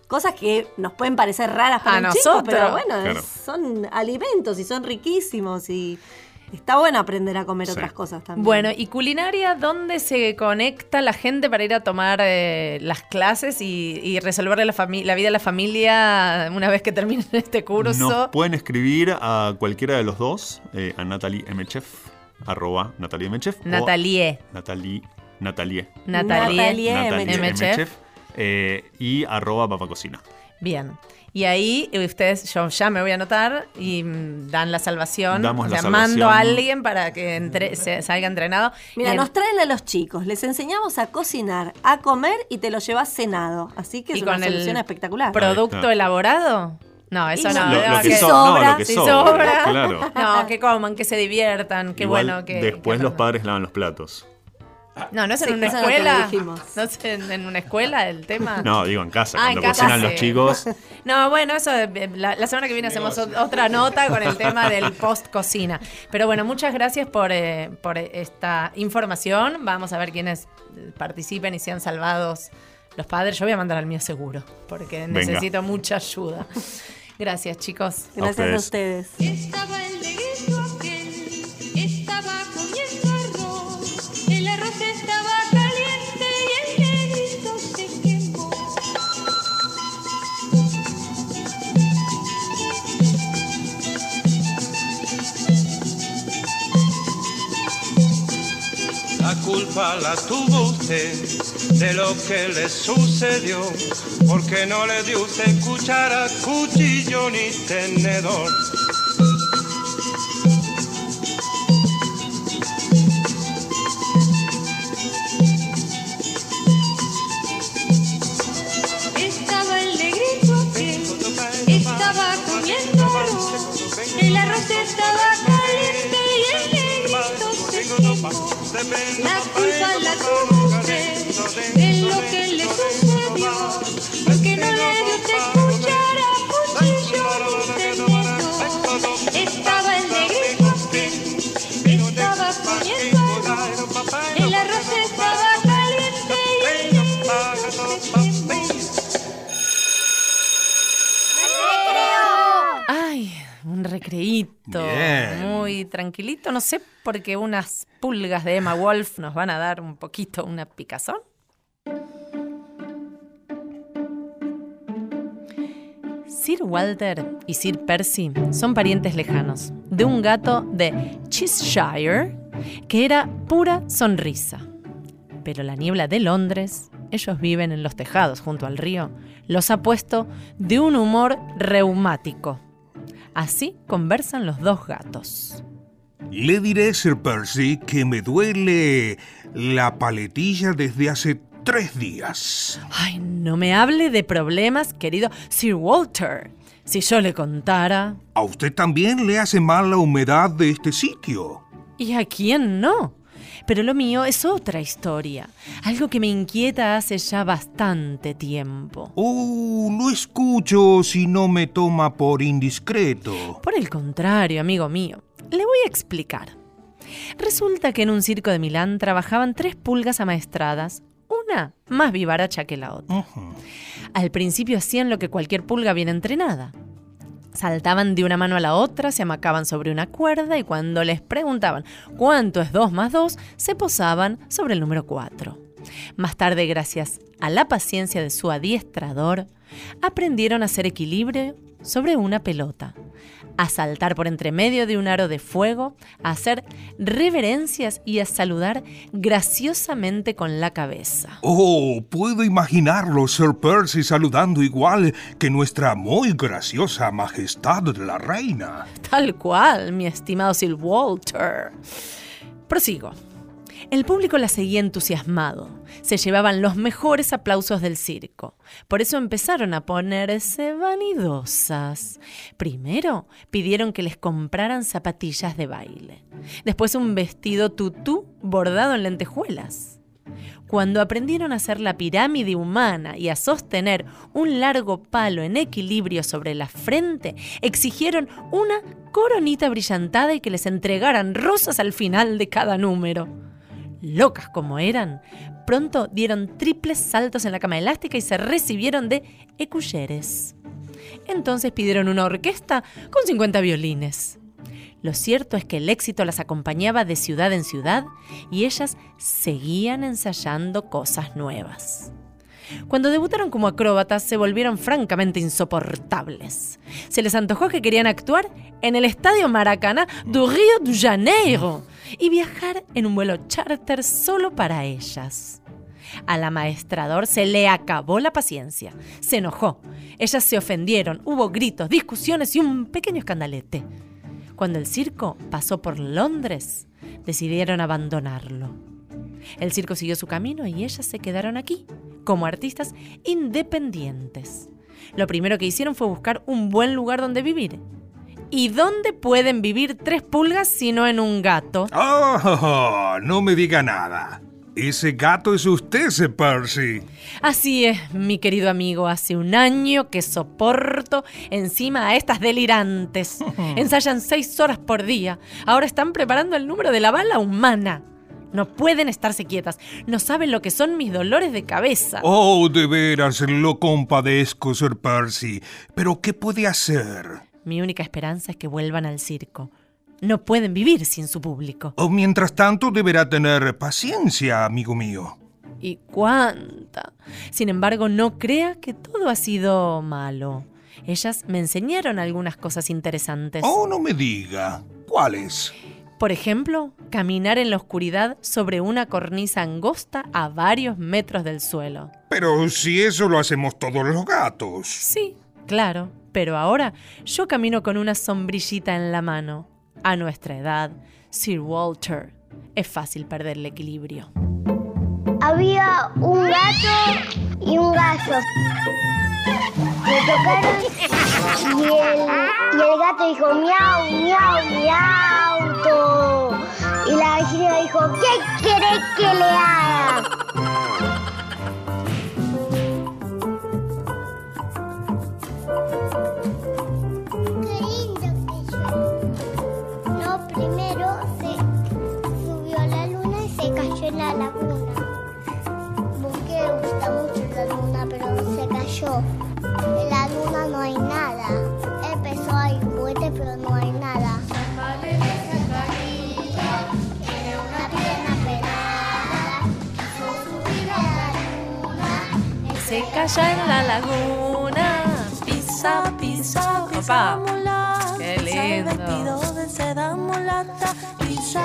cosas que nos pueden parecer raras para
A
un chico,
nosotros.
pero bueno,
Claro.
son alimentos y son riquísimos y está bueno aprender a comer
Sí.
otras cosas también.
Bueno, y culinaria, ¿dónde se conecta la gente para ir a tomar eh, las clases y, y resolverle la, vida a la familia una vez que terminen este curso?
Nos pueden escribir a cualquiera de los dos, eh, a Natalie M. Chef, arroba Natalie M. Chef, o
Natalie.
Natalie Natalie.
Natalie,
Natalie
Natalie eh, y arroba papacocina.
Bien. Y ahí eh, ustedes, yo ya me voy a anotar y mm, dan la salvación.
Damos
o
la
sea, mando a alguien para que entre- se- salga entrenado.
Mira, nos traen a los chicos, les enseñamos a cocinar, a comer y te lo llevas cenado. Así que es
Y
una
con el
solución espectacular.
¿Producto elaborado? No, eso no.
Lo, que
que-
so-
sobra,
no, lo que
si
sobra,
sobra.
Claro.
No, que coman, que se diviertan, qué
Igual,
bueno que.
Después
que
los padres lavan los platos.
No, no es en
Sí,
una escuela. No es en, en una escuela el tema.
No, digo en casa,
Ah, en
cuando
casa
cocinan
sí.
los chicos.
No, bueno, eso eh, la, la semana que viene hacemos ot- otra nota con el tema del post cocina. Pero bueno, muchas gracias por, eh, por esta información. Vamos a ver quiénes eh, participen y sean salvados los padres. Yo voy a mandar al mío seguro, porque
Venga.
necesito mucha ayuda. Gracias, chicos.
Gracias a ustedes.
Estaba el
culpa la tuvo usted de lo que le sucedió, porque no le dio usted cuchara, cuchillo ni tenedor.
Estaba el negrito estaba comiendo. El arroz estaba caliente y el negrito se quemó.
Muy tranquilito. No sé, porque unas pulgas de Emma Wolf nos van a dar un poquito una picazón. Sir Walter y Sir Percy son parientes lejanos de un gato de Cheshire que era pura sonrisa. Pero la niebla de Londres, ellos viven en los tejados junto al río, los ha puesto de un humor reumático. Así conversan los dos gatos.
Le diré, Sir Percy, que me duele la paletilla desde hace tres días.
Ay, no me hable de problemas, querido Sir Walter. Si yo le contara...
¿A usted también le hace mal la humedad de este sitio?
¿Y a quién no? Pero lo mío es otra historia, algo que me inquieta hace ya bastante tiempo.
Oh, lo escucho si no me toma por indiscreto.
Por el contrario, amigo mío, le voy a explicar. Resulta que en un circo de Milán trabajaban tres pulgas amaestradas, una más vivaracha que la otra. Al principio hacían lo que cualquier pulga bien entrenada. Saltaban de una mano a la otra, se amacaban sobre una cuerda y cuando les preguntaban cuánto es 2 más 2, se posaban sobre el número 4. Más tarde, gracias a la paciencia de su adiestrador, aprendieron a hacer equilibrio sobre una pelota, a saltar por entre medio de un aro de fuego, a hacer reverencias y a saludar graciosamente con la cabeza.
Oh, puedo imaginarlo, Sir Percy, saludando igual que nuestra muy graciosa majestad la reina.
Tal cual, mi estimado Sir Walter. Prosigo. El público la seguía entusiasmado. Se llevaban los mejores aplausos del circo. Por eso empezaron a ponerse vanidosas. Primero pidieron que les compraran zapatillas de baile. Después un vestido tutú bordado en lentejuelas. Cuando aprendieron a hacer la pirámide humana y a sostener un largo palo en equilibrio sobre la frente, exigieron una coronita brillantada y que les entregaran rosas al final de cada número. Locas como eran, pronto dieron triples saltos en la cama elástica y se recibieron de ecuyeres. Entonces pidieron una orquesta con 50 violines. Lo cierto es que el éxito las acompañaba de ciudad en ciudad y ellas seguían ensayando cosas nuevas. Cuando debutaron como acróbatas se volvieron francamente insoportables. Se les antojó que querían actuar en el estadio Maracaná du Río de Janeiro y viajar en un vuelo charter solo para ellas. Al amaestrador se le acabó la paciencia. Se enojó. Ellas se ofendieron, hubo gritos, discusiones y un pequeño escandalete. Cuando el circo pasó por Londres, decidieron abandonarlo. El circo siguió su camino y ellas se quedaron aquí, como artistas independientes. Lo primero que hicieron fue buscar un buen lugar donde vivir. ¿Y dónde pueden vivir tres pulgas si no en un gato?
Oh, no me diga nada. Ese gato es usted, Sir Percy.
Así es, mi querido amigo, hace un año que soporto encima a estas delirantes. Ensayan seis horas por día. Ahora están preparando el número de la bala humana. No pueden estarse quietas. No saben lo que son mis dolores de cabeza.
Oh, de veras, lo compadezco, Sir Percy. Pero, ¿qué puede hacer?
Mi única esperanza es que vuelvan al circo. No pueden vivir sin su público.
O mientras tanto, deberá tener paciencia, amigo mío.
¿Y cuánta? Sin embargo, no crea que todo ha sido malo. Ellas me enseñaron algunas cosas interesantes.
Oh, no me diga. ¿Cuáles?
Por ejemplo, caminar en la oscuridad sobre una cornisa angosta a varios metros del suelo.
Pero si eso lo hacemos todos los gatos.
Sí, claro, pero ahora yo camino con una sombrillita en la mano. A nuestra edad, Sir Walter, es fácil perder el equilibrio.
Había un gato y un gallo. Me tocaron y el, y el gato dijo miau, miau, miau. Y la gallina dijo, ¿qué querés que le haga? La laguna. Busqué, me gusta mucho la luna, pero se cayó. En la luna no hay nada. Empezó a ir cohete, pero no hay nada. Tiene una pierna pelada. Quiso subir a la luna.
Se calla en la laguna, pisa, pisa, opa. Qué lindo.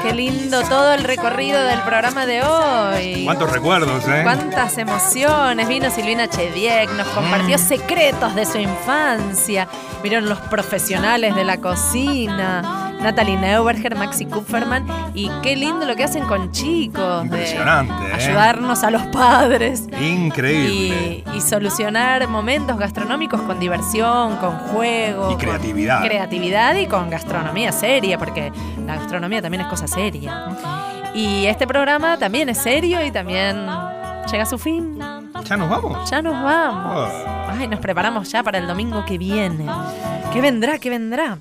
Qué lindo todo el recorrido del programa de hoy.
¿Cuántos recuerdos, eh?
Cuántas emociones. Vino Silvina Chediek, nos compartió secretos de su infancia. Vieron los profesionales de la cocina. Natalie Neuberger, Maxi Kupferman. Y qué lindo lo que hacen con chicos. de
Impresionante, ¿eh?
Ayudarnos a los padres.
Increíble.
Y, y solucionar momentos gastronómicos con diversión, con juego.
Y creatividad.
Con creatividad y con gastronomía seria, porque la gastronomía también es cosa seria. Y este programa también es serio y también llega a su fin.
¿Ya nos vamos?
Ya nos vamos.
Ah.
Ay, nos preparamos ya para el domingo que viene. ¿Qué vendrá? ¿Qué vendrá?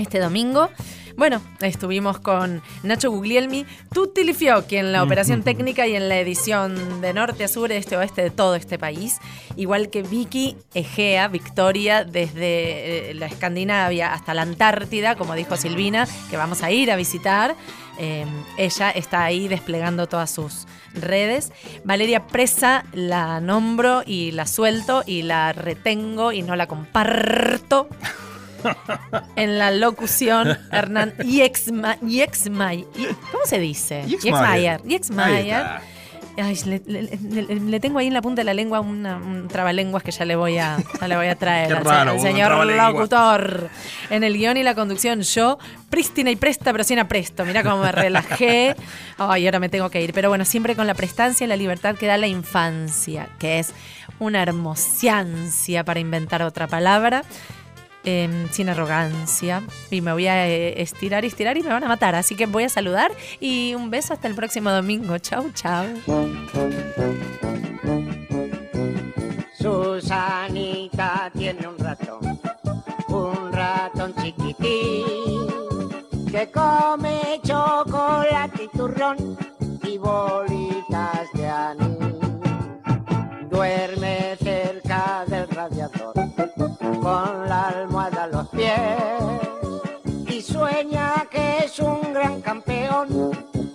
Este domingo, bueno, estuvimos con Nacho Guglielmi, Tutti Li Fiocchi en la operación técnica y en la edición de norte a sur, este a oeste de todo este país. Igual que Vicky Egea, Victoria, desde eh, la Escandinavia hasta la Antártida, como dijo Silvina, que vamos a ir a visitar. Eh, ella está ahí desplegando todas sus redes. Valeria Presa la nombro y la suelto y la retengo y no la comparto. En la locución, Hernán Yexma- Yexmay- y- ¿Cómo se dice?
Yexmayer.
Yexmayer. Ay, le, le- le- le tengo ahí en la punta de la lengua una, un trabalenguas que ya le voy a, ya le voy a traer
Qué
al,
raro,
al
un
señor locutor. En el guion y la conducción, yo, prístina y presta, pero sin apresto. Mira cómo me relajé. Ay, ahora me tengo que ir. Pero bueno, siempre con la prestancia y la libertad que da la infancia, que es una hermosiancia para inventar otra palabra. Em, sin arrogancia. Y me voy a eh, estirar y estirar y me van a matar. Así que voy a saludar y un beso hasta el próximo domingo. Chau chau.
Susanita tiene un ratón, un ratón chiquitín, que come chocolate y turrón y bolitas de anís. Que es un gran campeón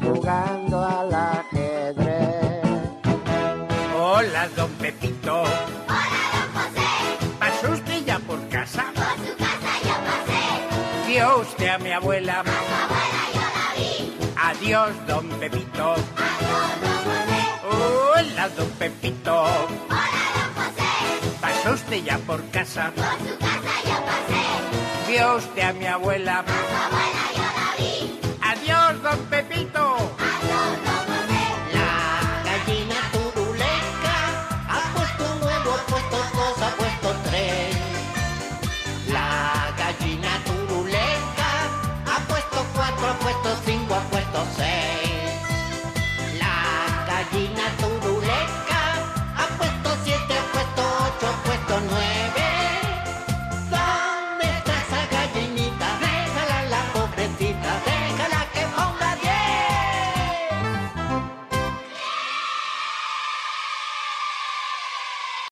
jugando al ajedrez.
Hola, don Pepito. Hola, don José. ¿Pasó usted ya por casa? Por su casa ya pasé. ¿Vio usted a mi abuela? A su abuela yo la vi.
Adiós, don Pepito. Hola, don Pepito. ¿Pasó usted ya por casa? ¿Vio usted a mi abuela? Don Pepito.